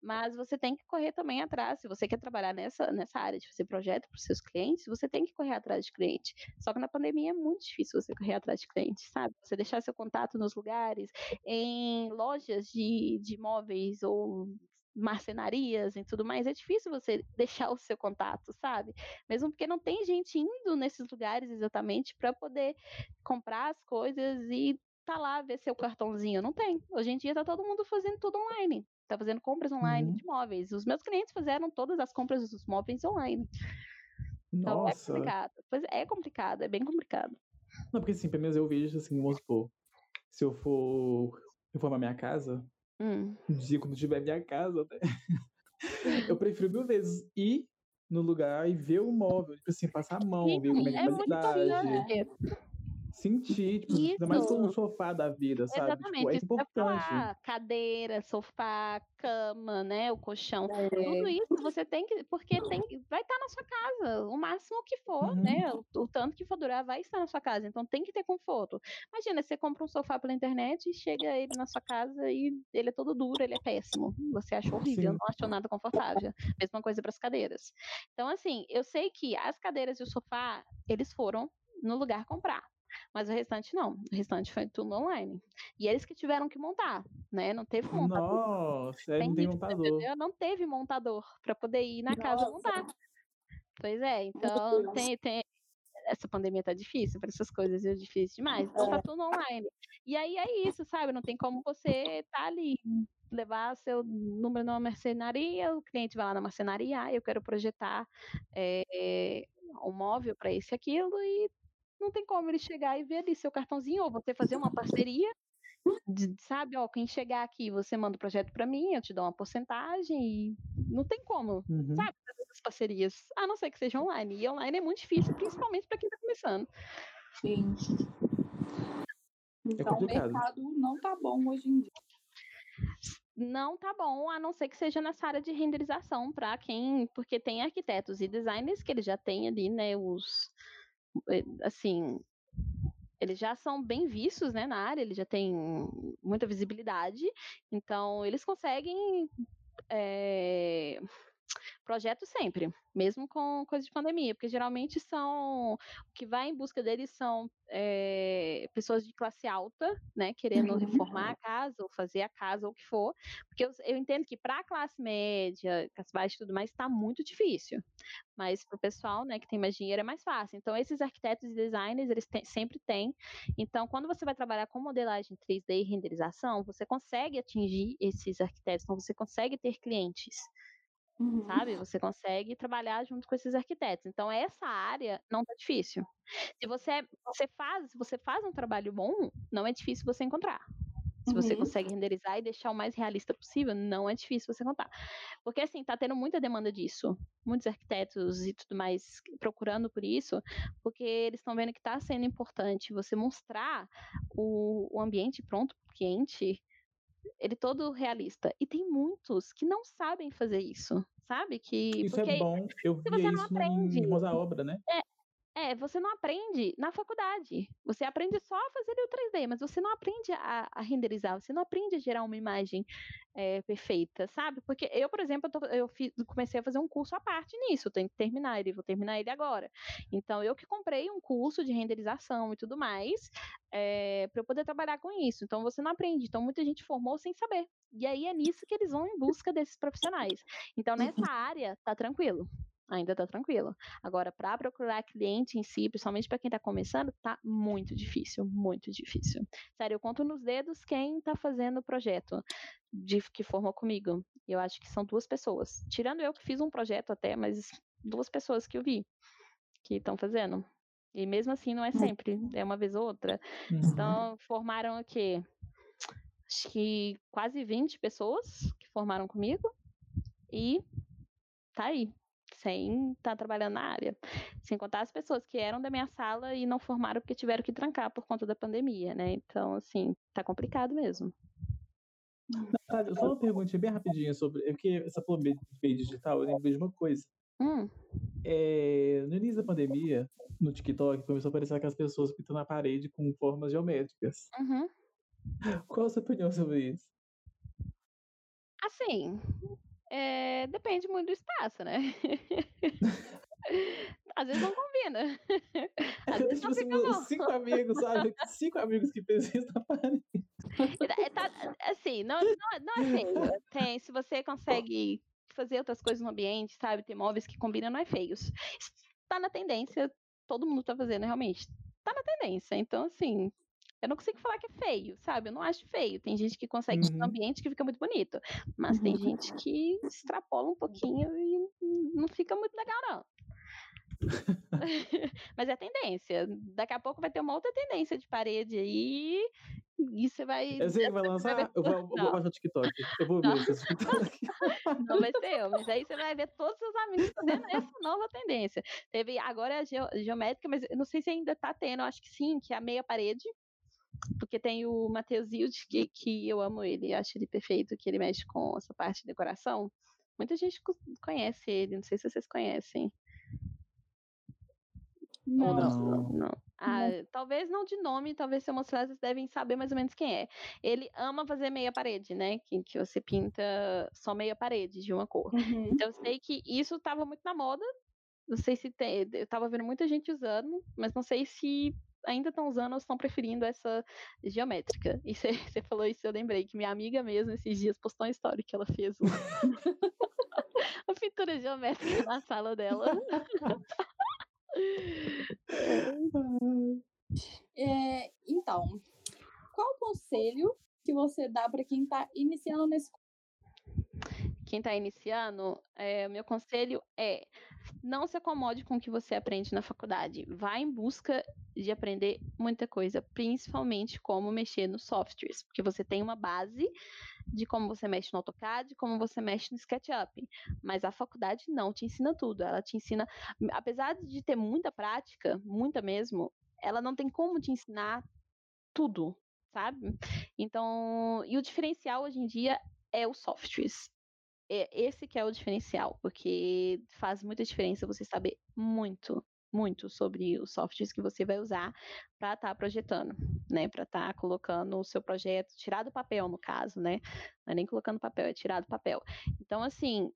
Mas você tem que correr também atrás. Se você quer trabalhar nessa, nessa área de fazer projeto para os seus clientes, você tem que correr atrás de cliente. Só que na pandemia é muito difícil você correr atrás de cliente, sabe? Você deixar seu contato nos lugares, em lojas de, de imóveis ou marcenarias e tudo mais, é difícil você deixar o seu contato, sabe? Mesmo porque não tem gente indo nesses lugares exatamente para poder comprar as coisas e tá lá ver seu cartãozinho. Não tem. Hoje em dia tá todo mundo fazendo tudo online. Tá fazendo compras online uhum. de móveis. Os meus clientes fizeram todas as compras dos móveis online. Então é Nossa. é complicado. Pois é complicado, é bem complicado. Não, porque assim, pelo menos eu vejo assim, vamos supor, se eu for reformar minha casa, Hum. Um dia, quando tiver minha casa, né? [laughs] eu prefiro mil vezes ir no lugar e ver o móvel, tipo assim, passar a mão, ver como é que é qualidade sentir, tipo, ainda mais com um sofá da vida, sabe? Exatamente, tipo, é importante. Falar, cadeira, sofá, cama, né? O colchão. É. Tudo isso você tem que. Porque tem, vai estar na sua casa. O máximo que for, né, uhum. né? O, o, tanto que for durar vai estar na sua casa. Então tem que ter conforto. Imagina, você compra um sofá pela internet e chega ele na sua casa e ele é todo duro, ele é péssimo. Você achou horrível, Sim. não achou nada confortável. Mesma coisa para as cadeiras. Então, assim, eu sei que as cadeiras e o sofá, eles foram no lugar comprar. Mas o restante não. O restante foi tudo online. E eles que tiveram que montar, né? Não teve montador. Nossa, tem não tem montador. Não teve montador para poder ir na Nossa. casa montar. Pois é, então tem, tem, essa pandemia tá difícil para essas coisas, é difícil demais. Então tá é. tudo online. E aí é isso, sabe? Não tem como você tá ali, levar seu número numa marcenaria, o cliente vai lá na marcenaria, ah, eu quero projetar é, um móvel para esse aquilo e não tem como ele chegar e ver ali seu cartãozinho, ou você fazer uma parceria, de, sabe, ó, quem chegar aqui, você manda o projeto para mim, eu te dou uma porcentagem, e não tem como, uhum. sabe, fazer essas parcerias, a não ser que seja online. E online é muito difícil, principalmente para quem está começando. Sim. É então, é o mercado não tá bom hoje em dia não tá bom, a não ser que seja nessa área de renderização para quem, porque tem arquitetos e designers que eles já têm ali, né, os assim, eles já são bem vistos né, na área, eles já têm muita visibilidade, então eles conseguem é, projetos sempre, mesmo com coisa de pandemia, porque geralmente são o que vai em busca deles são é, pessoas de classe alta, né, querendo uhum. reformar a casa ou fazer a casa ou o que for, porque eu, eu entendo que para a classe média, classe baixa e tudo mais, está muito difícil, mas para o pessoal, né, que tem mais dinheiro é mais fácil. Então esses arquitetos e designers eles tem, sempre têm. Então quando você vai trabalhar com modelagem 3D e renderização, você consegue atingir esses arquitetos, então você consegue ter clientes. Uhum. Sabe? Você consegue trabalhar junto com esses arquitetos. Então, essa área não tá difícil. Se você, você faz, se você faz um trabalho bom, não é difícil você encontrar. Se você uhum. consegue renderizar e deixar o mais realista possível, não é difícil você contar. Porque, assim, tá tendo muita demanda disso. Muitos arquitetos e tudo mais procurando por isso, porque eles estão vendo que está sendo importante você mostrar o, o ambiente pronto para o cliente ele todo realista. E tem muitos que não sabem fazer isso, sabe? Que isso é bom. Eu vi isso aprende, no Rosa Obra, né? É, é, você não aprende na faculdade. Você aprende só a fazer o 3D, mas você não aprende a, a renderizar, você não aprende a gerar uma imagem é, perfeita, sabe? Porque eu, por exemplo, eu, tô, eu fiz, comecei a fazer um curso à parte nisso, tenho que terminar ele, vou terminar ele agora. Então, eu que comprei um curso de renderização e tudo mais, é, para eu poder trabalhar com isso. Então, você não aprende. Então, muita gente formou sem saber. E aí é nisso que eles vão em busca desses profissionais. Então, nessa área, tá tranquilo ainda tá tranquilo. Agora, para procurar cliente em si, principalmente para quem tá começando, tá muito difícil, muito difícil. Sério, eu conto nos dedos quem tá fazendo o projeto de que formou comigo. Eu acho que são duas pessoas. Tirando eu que fiz um projeto até, mas duas pessoas que eu vi que estão fazendo. E mesmo assim não é sempre, é uma vez ou outra. Uhum. Então, formaram o quê? acho que quase 20 pessoas que formaram comigo. E tá aí, sem estar tá trabalhando na área. Sem contar as pessoas que eram da minha sala e não formaram porque tiveram que trancar por conta da pandemia, né? Então, assim, tá complicado mesmo. Natália, só uma perguntinha bem rapidinha sobre. É porque essa falou meio digital, eu lembrei de uma coisa. Hum. É, no início da pandemia, no TikTok, começou a aparecer aquelas pessoas pintando a parede com formas geométricas. Uhum. Qual a sua opinião sobre isso? Assim, é, depende muito do espaço, né? [laughs] Às vezes não combina. Às vezes tipo não assim, fica bom. Cinco amigos, sabe? Cinco amigos que fez isso na parede. É, tá, assim, não, não, não é feio. Tem, se você consegue fazer outras coisas no ambiente, sabe? Ter móveis que combinam, não é feio. Tá na tendência, todo mundo tá fazendo realmente. Tá na tendência. Então, assim, eu não consigo falar que é feio, sabe? Eu não acho feio. Tem gente que consegue uhum. um ambiente que fica muito bonito. Mas uhum. tem gente que extrapola um pouquinho e não fica muito legal, não. [laughs] Mas é tendência. Daqui a pouco vai ter uma outra tendência de parede aí. E você vai. É você vai lançar? Vai eu, vou, eu vou baixar o TikTok. Eu vou ver esse TikTok. [laughs] Não vai ser eu, mas aí você vai ver todos os seus amigos fazendo essa nova tendência. Teve agora a geométrica, mas eu não sei se ainda tá tendo, eu acho que sim, que é a meia parede. Porque tem o Matheus Hilde, que, que eu amo ele, acho ele perfeito, que ele mexe com essa parte de decoração. Muita gente conhece ele, não sei se vocês conhecem. Não. Não. não. Ah, não. Talvez não de nome, talvez se eu mostrar, vocês devem saber mais ou menos quem é. Ele ama fazer meia parede, né? Que, que você pinta só meia parede de uma cor. Uhum. Então eu sei que isso estava muito na moda. Não sei se tem. Eu tava vendo muita gente usando, mas não sei se ainda estão usando ou estão preferindo essa geométrica. E [laughs] você falou isso, eu lembrei que minha amiga mesmo, esses dias, postou uma história que ela fez uma, [laughs] uma pintura geométrica na sala dela. [laughs] É, então, qual o conselho que você dá para quem está iniciando nesse quem está iniciando, é, meu conselho é não se acomode com o que você aprende na faculdade. Vá em busca de aprender muita coisa, principalmente como mexer nos softwares, porque você tem uma base de como você mexe no AutoCAD, como você mexe no SketchUp. Mas a faculdade não te ensina tudo. Ela te ensina, apesar de ter muita prática, muita mesmo, ela não tem como te ensinar tudo, sabe? Então, e o diferencial hoje em dia é os softwares é esse que é o diferencial, porque faz muita diferença você saber muito, muito sobre os softwares que você vai usar para estar tá projetando, né? Para estar tá colocando o seu projeto, tirar do papel, no caso, né? Não é nem colocando papel, é tirar do papel. Então, assim,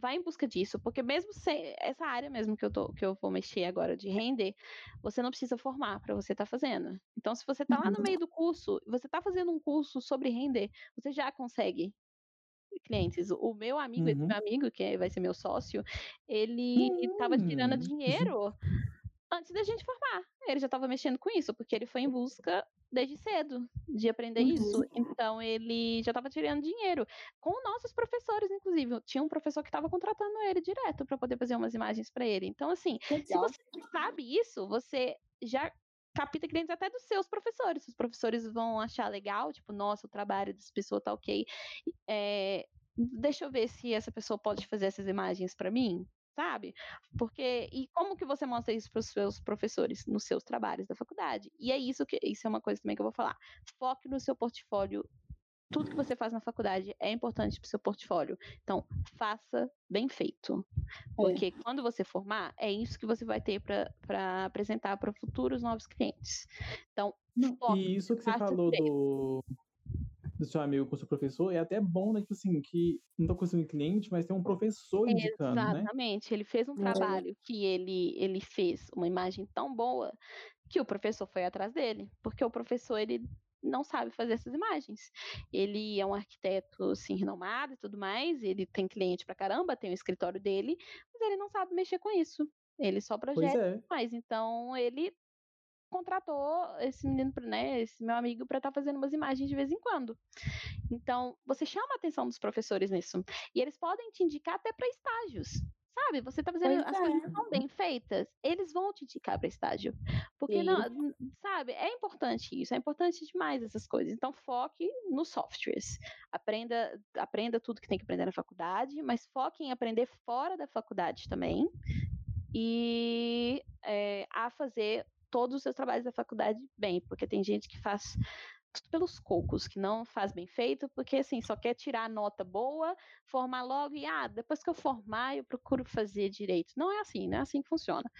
vai em busca disso, porque mesmo sem essa área mesmo que eu tô, que eu vou mexer agora de render, você não precisa formar para você estar tá fazendo. Então, se você está lá no meio do curso, você está fazendo um curso sobre render, você já consegue clientes. O meu amigo, uhum. esse meu amigo, que vai ser meu sócio, ele estava uhum. tirando hum. [laughs] dinheiro antes da gente formar. Ele já estava mexendo com isso, porque ele foi em busca desde cedo de aprender uhum. isso. Então ele já estava tirando dinheiro com nossos professores, inclusive. Tinha um professor que estava contratando ele direto para poder fazer umas imagens para ele. Então assim, Legal. se você sabe isso, você já capta clientes até dos seus professores. Os professores vão achar legal, tipo, nossa, o trabalho dessa pessoa tá ok. É, deixa eu ver se essa pessoa pode fazer essas imagens para mim, sabe? Porque e como que você mostra isso para os seus professores nos seus trabalhos da faculdade? E é isso que isso é uma coisa também que eu vou falar. Foque no seu portfólio tudo que você faz na faculdade é importante para o seu portfólio. Então, faça bem feito. Porque é. quando você formar, é isso que você vai ter para apresentar para futuros novos clientes. Então, foque, E isso que você falou do, do seu amigo com o seu professor é até bom, né? Tipo assim, que não está conseguindo cliente, mas tem um professor indicando, né? Exatamente. Né? Ele fez um trabalho que ele, ele fez uma imagem tão boa que o professor foi atrás dele. Porque o professor, ele não sabe fazer essas imagens. Ele é um arquiteto, assim, renomado e tudo mais, ele tem cliente pra caramba, tem o escritório dele, mas ele não sabe mexer com isso. Ele só projeta é. mais. Então, ele contratou esse menino, né, esse meu amigo, para estar tá fazendo umas imagens de vez em quando. Então, você chama a atenção dos professores nisso. E eles podem te indicar até para estágios Sabe? Você tá fazendo pois as é. coisas tão bem feitas, eles vão te indicar para estágio. Porque, não, sabe, é importante isso, é importante demais essas coisas. Então, foque nos softwares. Aprenda, aprenda tudo que tem que aprender na faculdade, mas foque em aprender fora da faculdade também. E é, a fazer todos os seus trabalhos da faculdade bem, porque tem gente que faz pelos cocos, que não faz bem feito, porque assim, só quer tirar a nota boa, formar logo e ah, depois que eu formar, eu procuro fazer direito. Não é assim, não é assim que funciona.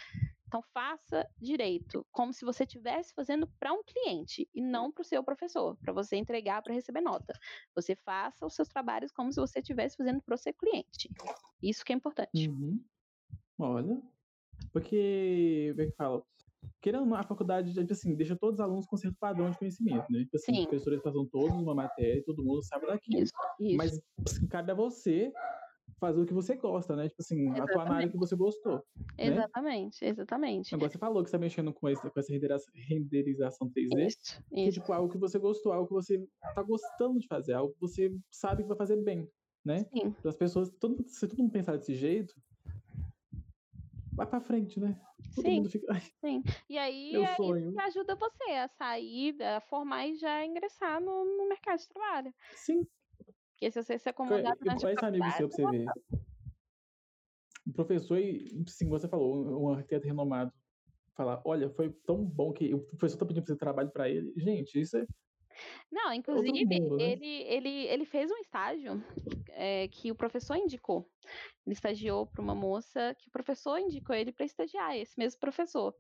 Então faça direito, como se você estivesse fazendo para um cliente e não para o seu professor, para você entregar para receber nota. Você faça os seus trabalhos como se você estivesse fazendo para o seu cliente. Isso que é importante. Uhum. Olha, porque, como é que fala? Querendo a faculdade, tipo assim, deixa todos os alunos com certo padrão de conhecimento, né? Tipo assim, Sim. os professores passam todos uma matéria e todo mundo sabe daquilo. Isso, isso. Mas assim, cabe a você fazer o que você gosta, né? Tipo assim, exatamente. atuar na área que você gostou. Né? Exatamente, né? exatamente. Agora você falou que você tá mexendo com, esse, com essa renderização 3D. Isso, que é tipo algo que você gostou, algo que você tá gostando de fazer, algo que você sabe que vai fazer bem, né? Sim. Para as pessoas, todo, se todo mundo pensar desse jeito, vai para frente, né? Todo sim, fica... sim. E aí Meu é sonho. isso ajuda você a sair, a formar e já ingressar no, no mercado de trabalho. Sim. Porque se você se acomodar durante Quais amigos seu pra você ver? Um professor, sim, você falou, um arquiteto renomado, falar, olha, foi tão bom que o professor tá pedindo pra fazer trabalho para ele. Gente, isso é não, inclusive, mundo, né? ele, ele, ele fez um estágio é, que o professor indicou. Ele estagiou para uma moça que o professor indicou ele para estagiar, esse mesmo professor.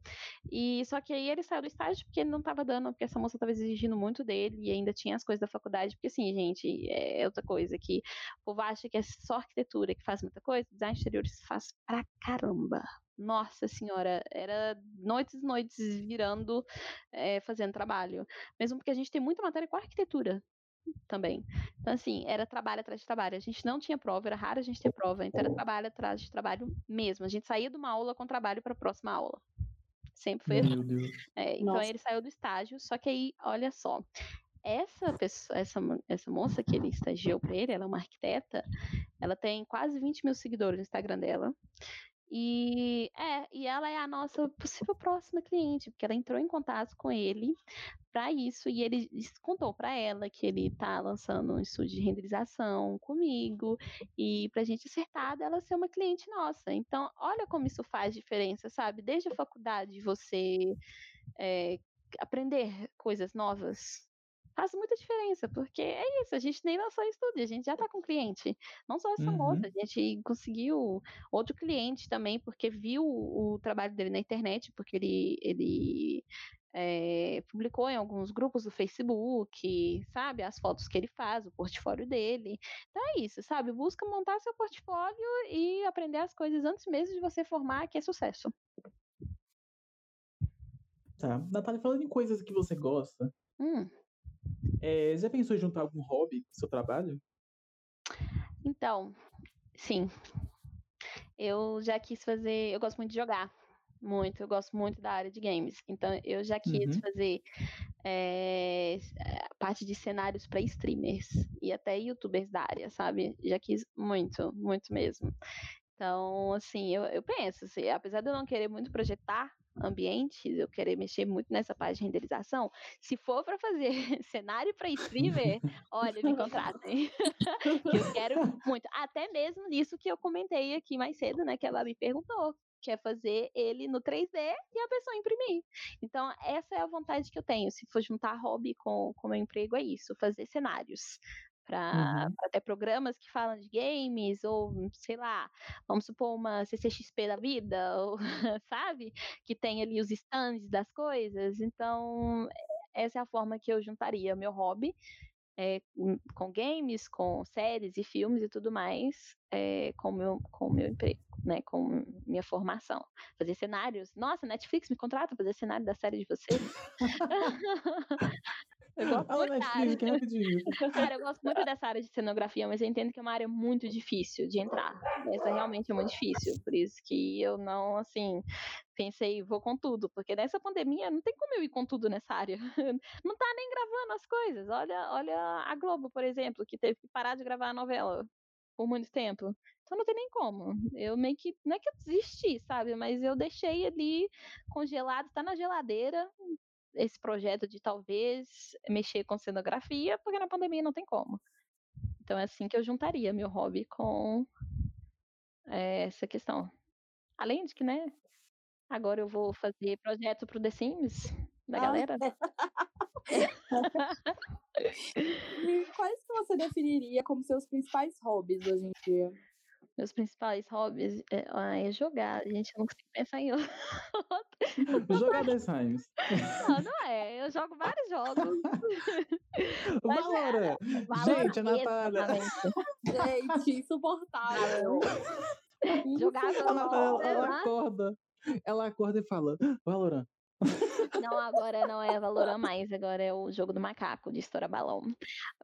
E só que aí ele saiu do estágio porque ele não estava dando, porque essa moça estava exigindo muito dele e ainda tinha as coisas da faculdade. Porque, assim, gente, é outra coisa que o povo acha que é só arquitetura que faz muita coisa, design exterior faz pra caramba nossa senhora, era noites e noites virando, é, fazendo trabalho. Mesmo porque a gente tem muita matéria com arquitetura também. Então, assim, era trabalho atrás de trabalho. A gente não tinha prova, era raro a gente ter prova, então era trabalho atrás de trabalho mesmo. A gente saía de uma aula com trabalho para a próxima aula. Sempre foi assim. É, então ele saiu do estágio, só que aí, olha só, essa pessoa, essa, essa moça que ele estagiou para ele, ela é uma arquiteta, ela tem quase 20 mil seguidores no Instagram dela. E é, e ela é a nossa possível próxima cliente, porque ela entrou em contato com ele para isso e ele contou para ela que ele está lançando um estúdio de renderização comigo e para a gente acertar dela ser uma cliente nossa. Então, olha como isso faz diferença, sabe? Desde a faculdade você é, aprender coisas novas, faz muita diferença, porque é isso, a gente nem lançou estúdio, a gente já está com cliente. Não só essa uhum. moça, a gente conseguiu outro cliente também, porque viu o trabalho dele na internet, porque ele, ele é, publicou em alguns grupos do Facebook, sabe, as fotos que ele faz, o portfólio dele. Então é isso, sabe? Busca montar seu portfólio e aprender as coisas antes mesmo de você formar, que é sucesso. Tá. Natália, falando em coisas que você gosta, hum. É, já pensou em juntar algum hobby com seu trabalho? Então, sim. Eu já quis fazer. Eu gosto muito de jogar. Muito. Eu gosto muito da área de games. Então, eu já quis uhum. fazer é, parte de cenários para streamers e até youtubers da área, sabe? Já quis muito, muito mesmo. Então, assim, eu, eu penso, assim, apesar de eu não querer muito projetar ambientes, eu querer mexer muito nessa parte de renderização, se for para fazer [laughs] cenário para streamer, olha, me contratem. [laughs] eu quero muito. Até mesmo nisso que eu comentei aqui mais cedo, né, que ela me perguntou, que é fazer ele no 3D e a pessoa imprimir. Então, essa é a vontade que eu tenho. Se for juntar hobby com o meu emprego, é isso, fazer cenários para uhum. ter programas que falam de games, ou sei lá, vamos supor uma CCXP da vida, ou, [laughs] sabe? Que tem ali os stands das coisas. Então, essa é a forma que eu juntaria meu hobby é, com games, com séries e filmes e tudo mais, é, com meu com meu emprego, né, com minha formação, fazer cenários. Nossa, Netflix me contrata para fazer cenário da série de vocês. [laughs] [laughs] Eu gosto muito [laughs] Cara, eu gosto muito dessa área de cenografia, mas eu entendo que é uma área muito difícil de entrar. Essa realmente é muito difícil. Por isso que eu não, assim, pensei, vou com tudo. Porque nessa pandemia não tem como eu ir com tudo nessa área. [laughs] Não tá nem gravando as coisas. Olha, olha a Globo, por exemplo, que teve que parar de gravar a novela por muito tempo. Então não tem nem como. Eu meio que. Não é que eu desisti, sabe? Mas eu deixei ali congelado, tá na geladeira, esse projeto de talvez mexer com cenografia, porque na pandemia não tem como. Então é assim que eu juntaria meu hobby com é, essa questão. Além de que, né? Agora eu vou fazer projeto pro The Sims da galera. [laughs] e quais que você definiria como seus principais hobbies hoje em dia? Meus principais hobbies é, é jogar. Gente, eu não consigo pensar em [laughs] outro. Jogar The Sims. Não, não é. Eu jogo vários jogos. [laughs] Valora! É, gente, a Natália. Gente, insuportável. Jogar a Natália, ela acorda. Ela acorda e fala, Valorant, não, agora não é Valorant mais, agora é o jogo do macaco, de estourar balão.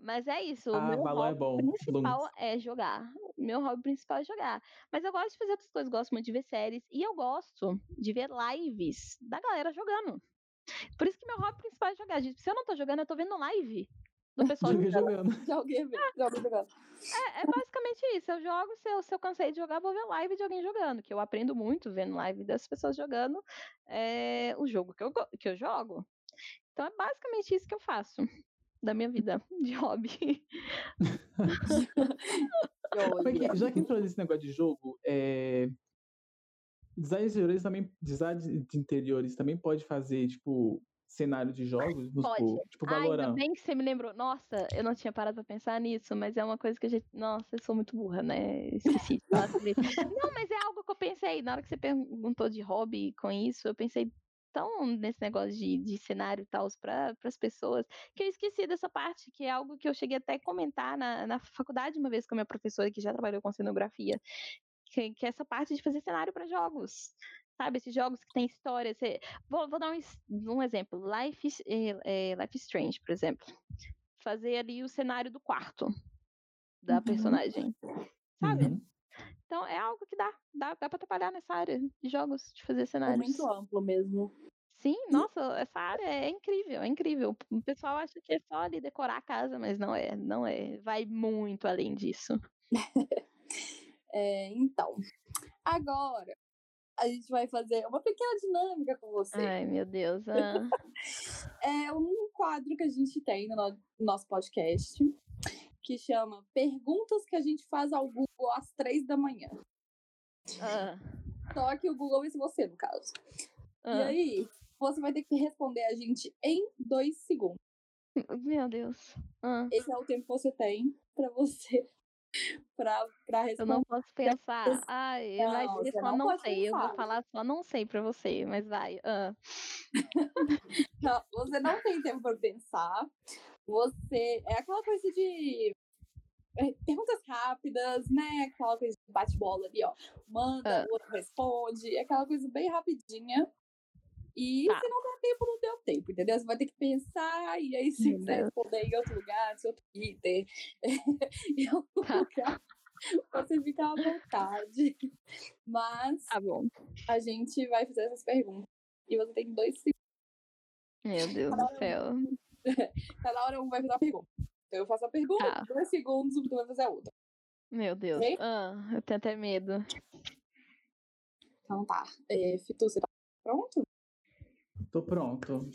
Mas é isso, o ah, meu balão hobby é bom. principal é jogar. Meu hobby principal é jogar. Mas eu gosto de fazer outras coisas, gosto muito de ver séries e eu gosto de ver lives da galera jogando. Por isso que meu hobby principal é jogar. Se eu não tô jogando, eu tô vendo live do pessoal jogando. jogando. [laughs] [laughs] De alguém jogando. É, é, basicamente isso. Eu jogo, se eu, se eu cansei de jogar, vou ver live de alguém jogando. Que eu aprendo muito vendo live das pessoas jogando é, o jogo que eu, que eu jogo. Então é basicamente isso que eu faço da minha vida [laughs] de hobby. Já que entrou nesse negócio de jogo, é... design de interiores também, design de interiores também pode fazer, tipo, cenário de jogos? Pode. Tipo, Valorant. Ainda bem que você me lembrou. Nossa, eu não tinha parado pra pensar nisso, mas é uma coisa que a gente. Nossa, eu sou muito burra, né? Esqueci de falar sobre isso. [laughs] Não, mas é algo que eu pensei. Na hora que você perguntou de hobby com isso, eu pensei tão nesse negócio de, de cenário e tal para as pessoas, que eu esqueci dessa parte, que é algo que eu cheguei até a comentar na, na faculdade uma vez com a minha professora que já trabalhou com cenografia, que, que é essa parte de fazer cenário para jogos. Sabe, esses jogos que tem história. Você... Vou, vou dar um, um exemplo. Life, é, Life Strange, por exemplo. Fazer ali o cenário do quarto da uhum. personagem. Sabe? Uhum. Então é algo que dá, dá, dá pra trabalhar nessa área de jogos, de fazer cenários. É muito amplo mesmo. Sim, nossa, essa área é incrível, é incrível. O pessoal acha que é só ali decorar a casa, mas não é, não é. Vai muito além disso. [laughs] é, então, agora a gente vai fazer uma pequena dinâmica com você. Ai, meu Deus. Ah. [laughs] é um quadro que a gente tem no nosso podcast que chama Perguntas que a gente faz ao Google às três da manhã. Ah. Só que o Google é você, no caso. Ah. E aí, você vai ter que responder a gente em dois segundos. Meu Deus. Ah. Esse é o tempo que você tem para você pra, pra responder. Eu não posso pensar. Ai, não, vai ser só não, não sei. Pensar. Eu vou falar só não sei pra você, mas vai. [laughs] Não, você não tem tempo pra pensar. Você. É aquela coisa de. É, perguntas rápidas, né? Aquela coisa de bate-bola ali, ó. Manda, uh. o outro responde. É aquela coisa bem rapidinha. E tá. se não der tempo, não deu tempo, entendeu? Você vai ter que pensar, e aí se quiser responder em outro lugar, no seu Twitter, em algum tá. lugar, você fica à vontade. Mas tá bom. a gente vai fazer essas perguntas. E você tem dois segundos. Meu Deus do céu. [laughs] Cada hora um vai fazer uma pergunta. Então eu faço a pergunta, tá. dois segundos, o vai fazer a outra. Meu Deus. Ah, eu tenho até medo. Então tá. É, Fitu, você tá pronto? Tô pronto.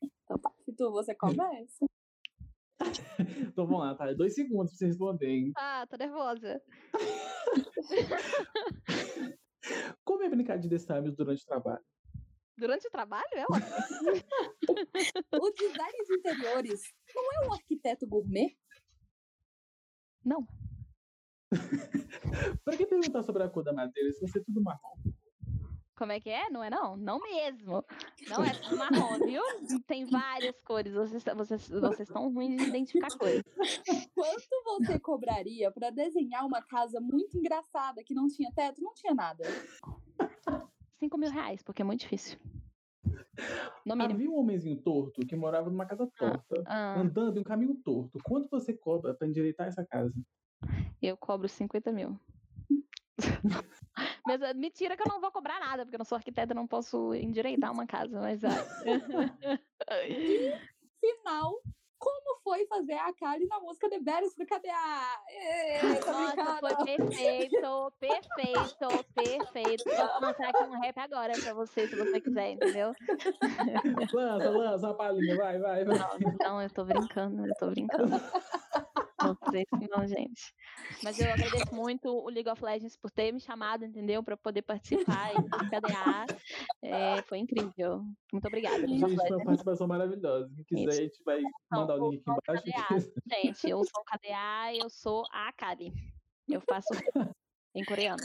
então tá. Tu, você começa? [laughs] então vamos lá, tá? Dois segundos pra você responder, hein? Ah, tô nervosa. [laughs] Como é brincar de destames durante o trabalho? Durante o trabalho? É ótimo. [laughs] o design de interiores não é um arquiteto gourmet? Não. pra que perguntar sobre a cor da madeira se você é tudo marrom? Como é que é? Não é não? Não mesmo. Não é tudo marrom, viu? Tem várias cores. Vocês, vocês, vocês estão ruins de identificar cores. Quanto você cobraria para desenhar uma casa muito engraçada que não tinha teto, não tinha nada? Cinco mil reais, porque é muito difícil. No mínimo. Havia um homenzinho torto que morava numa casa torta, ah, ah. andando em um caminho torto. Quanto você cobra para endireitar essa casa? Eu cobro 50 mil. [laughs] Mas eh, mentira que eu não vou cobrar nada, porque eu não sou arquiteta, não posso endireitar uma casa, mas e, final, como foi fazer a Kali na música The Bears pro KDA. Nossa, foi perfeito, perfeito, perfeito. Vou lançar aqui um rap agora pra você, se você quiser, entendeu? Lança, lança a palhinha, vai, vai, vai. Não, não, eu tô brincando, eu tô brincando. Não sei se não, gente. Mas eu agradeço muito o League of Legends por ter me chamado, entendeu? Para poder participar e KDA. É, foi incrível. Muito obrigada. Gente, foi uma participação maravilhosa. Se quiser, a gente vai mandar o link aqui embaixo. KDA, gente, eu sou KDA e eu sou a Kali. Eu faço [laughs] em coreano.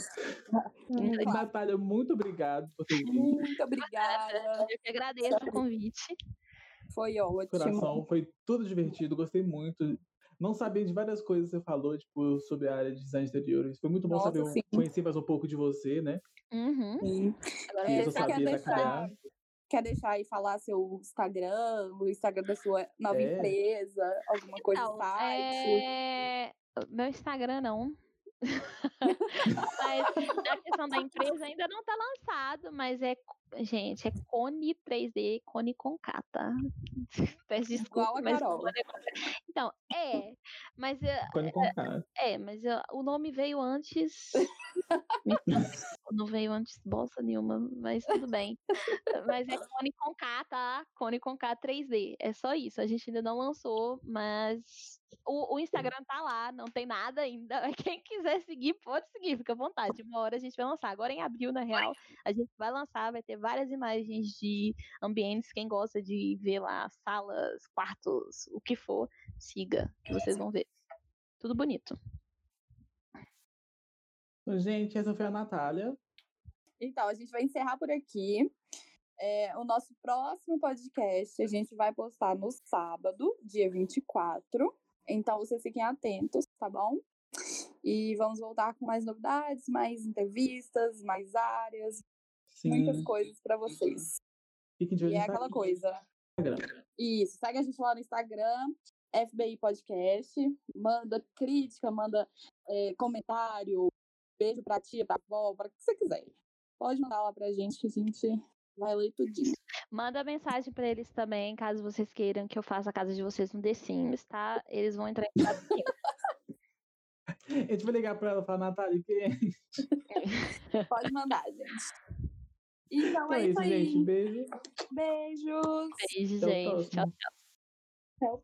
Natália, muito obrigado por ter vindo. Muito obrigada. Eu que agradeço o convite. Foi ótimo. Coração, foi tudo divertido, gostei muito não sabia de várias coisas que você falou, tipo, sobre a área de design exterior. Foi muito bom Nossa, saber, sim. conhecer mais um pouco de você, né? Uhum. Sim. Agora, é, você quer deixar, quer deixar aí falar seu Instagram, o Instagram da sua nova é. empresa, alguma coisa no site? É... Meu Instagram não. [laughs] mas a questão da empresa ainda não está lançado, mas é Gente, é Cone 3D, Cone com K, tá? [laughs] Peço desculpa, Igual a mas Carol. Então, é, mas eh, Cone com eh, K. É, mas eh, o nome veio antes. [laughs] não veio antes bosta nenhuma, mas tudo bem. Mas é Cone com K, tá? Cone com K 3D. É só isso. A gente ainda não lançou, mas o, o Instagram tá lá, não tem nada ainda. [laughs] Quem quiser seguir, pode seguir, fica à vontade. Uma hora a gente vai lançar. Agora em abril, na real, a gente vai lançar, vai ter várias imagens de ambientes. Quem gosta de ver lá salas, quartos, o que for, siga, que vocês vão ver. Tudo bonito. Gente, essa foi a Natália. Então, a gente vai encerrar por aqui. É, o nosso próximo podcast a gente vai postar no sábado, dia 24. Então, vocês fiquem atentos, tá bom? E vamos voltar com mais novidades, mais entrevistas, mais áreas, Sim. muitas coisas para vocês. Fiquem de olho e é aquela coisa. Instagram. Isso, segue a gente lá no Instagram, FBI Podcast, manda crítica, manda é, comentário, beijo pra tia, pra avó, para o que você quiser. Pode mandar lá pra gente que a gente vai ler tudinho. Manda mensagem para eles também, caso vocês queiram que eu faça a casa de vocês no The Sims, tá? Eles vão entrar em contato [laughs] A gente vai ligar para ela e falar, Natália, que... [laughs] Pode mandar, gente. Então, então é, é isso, aí. gente. Beijo. Beijos. Beijo, gente. Tchau, tchau. tchau.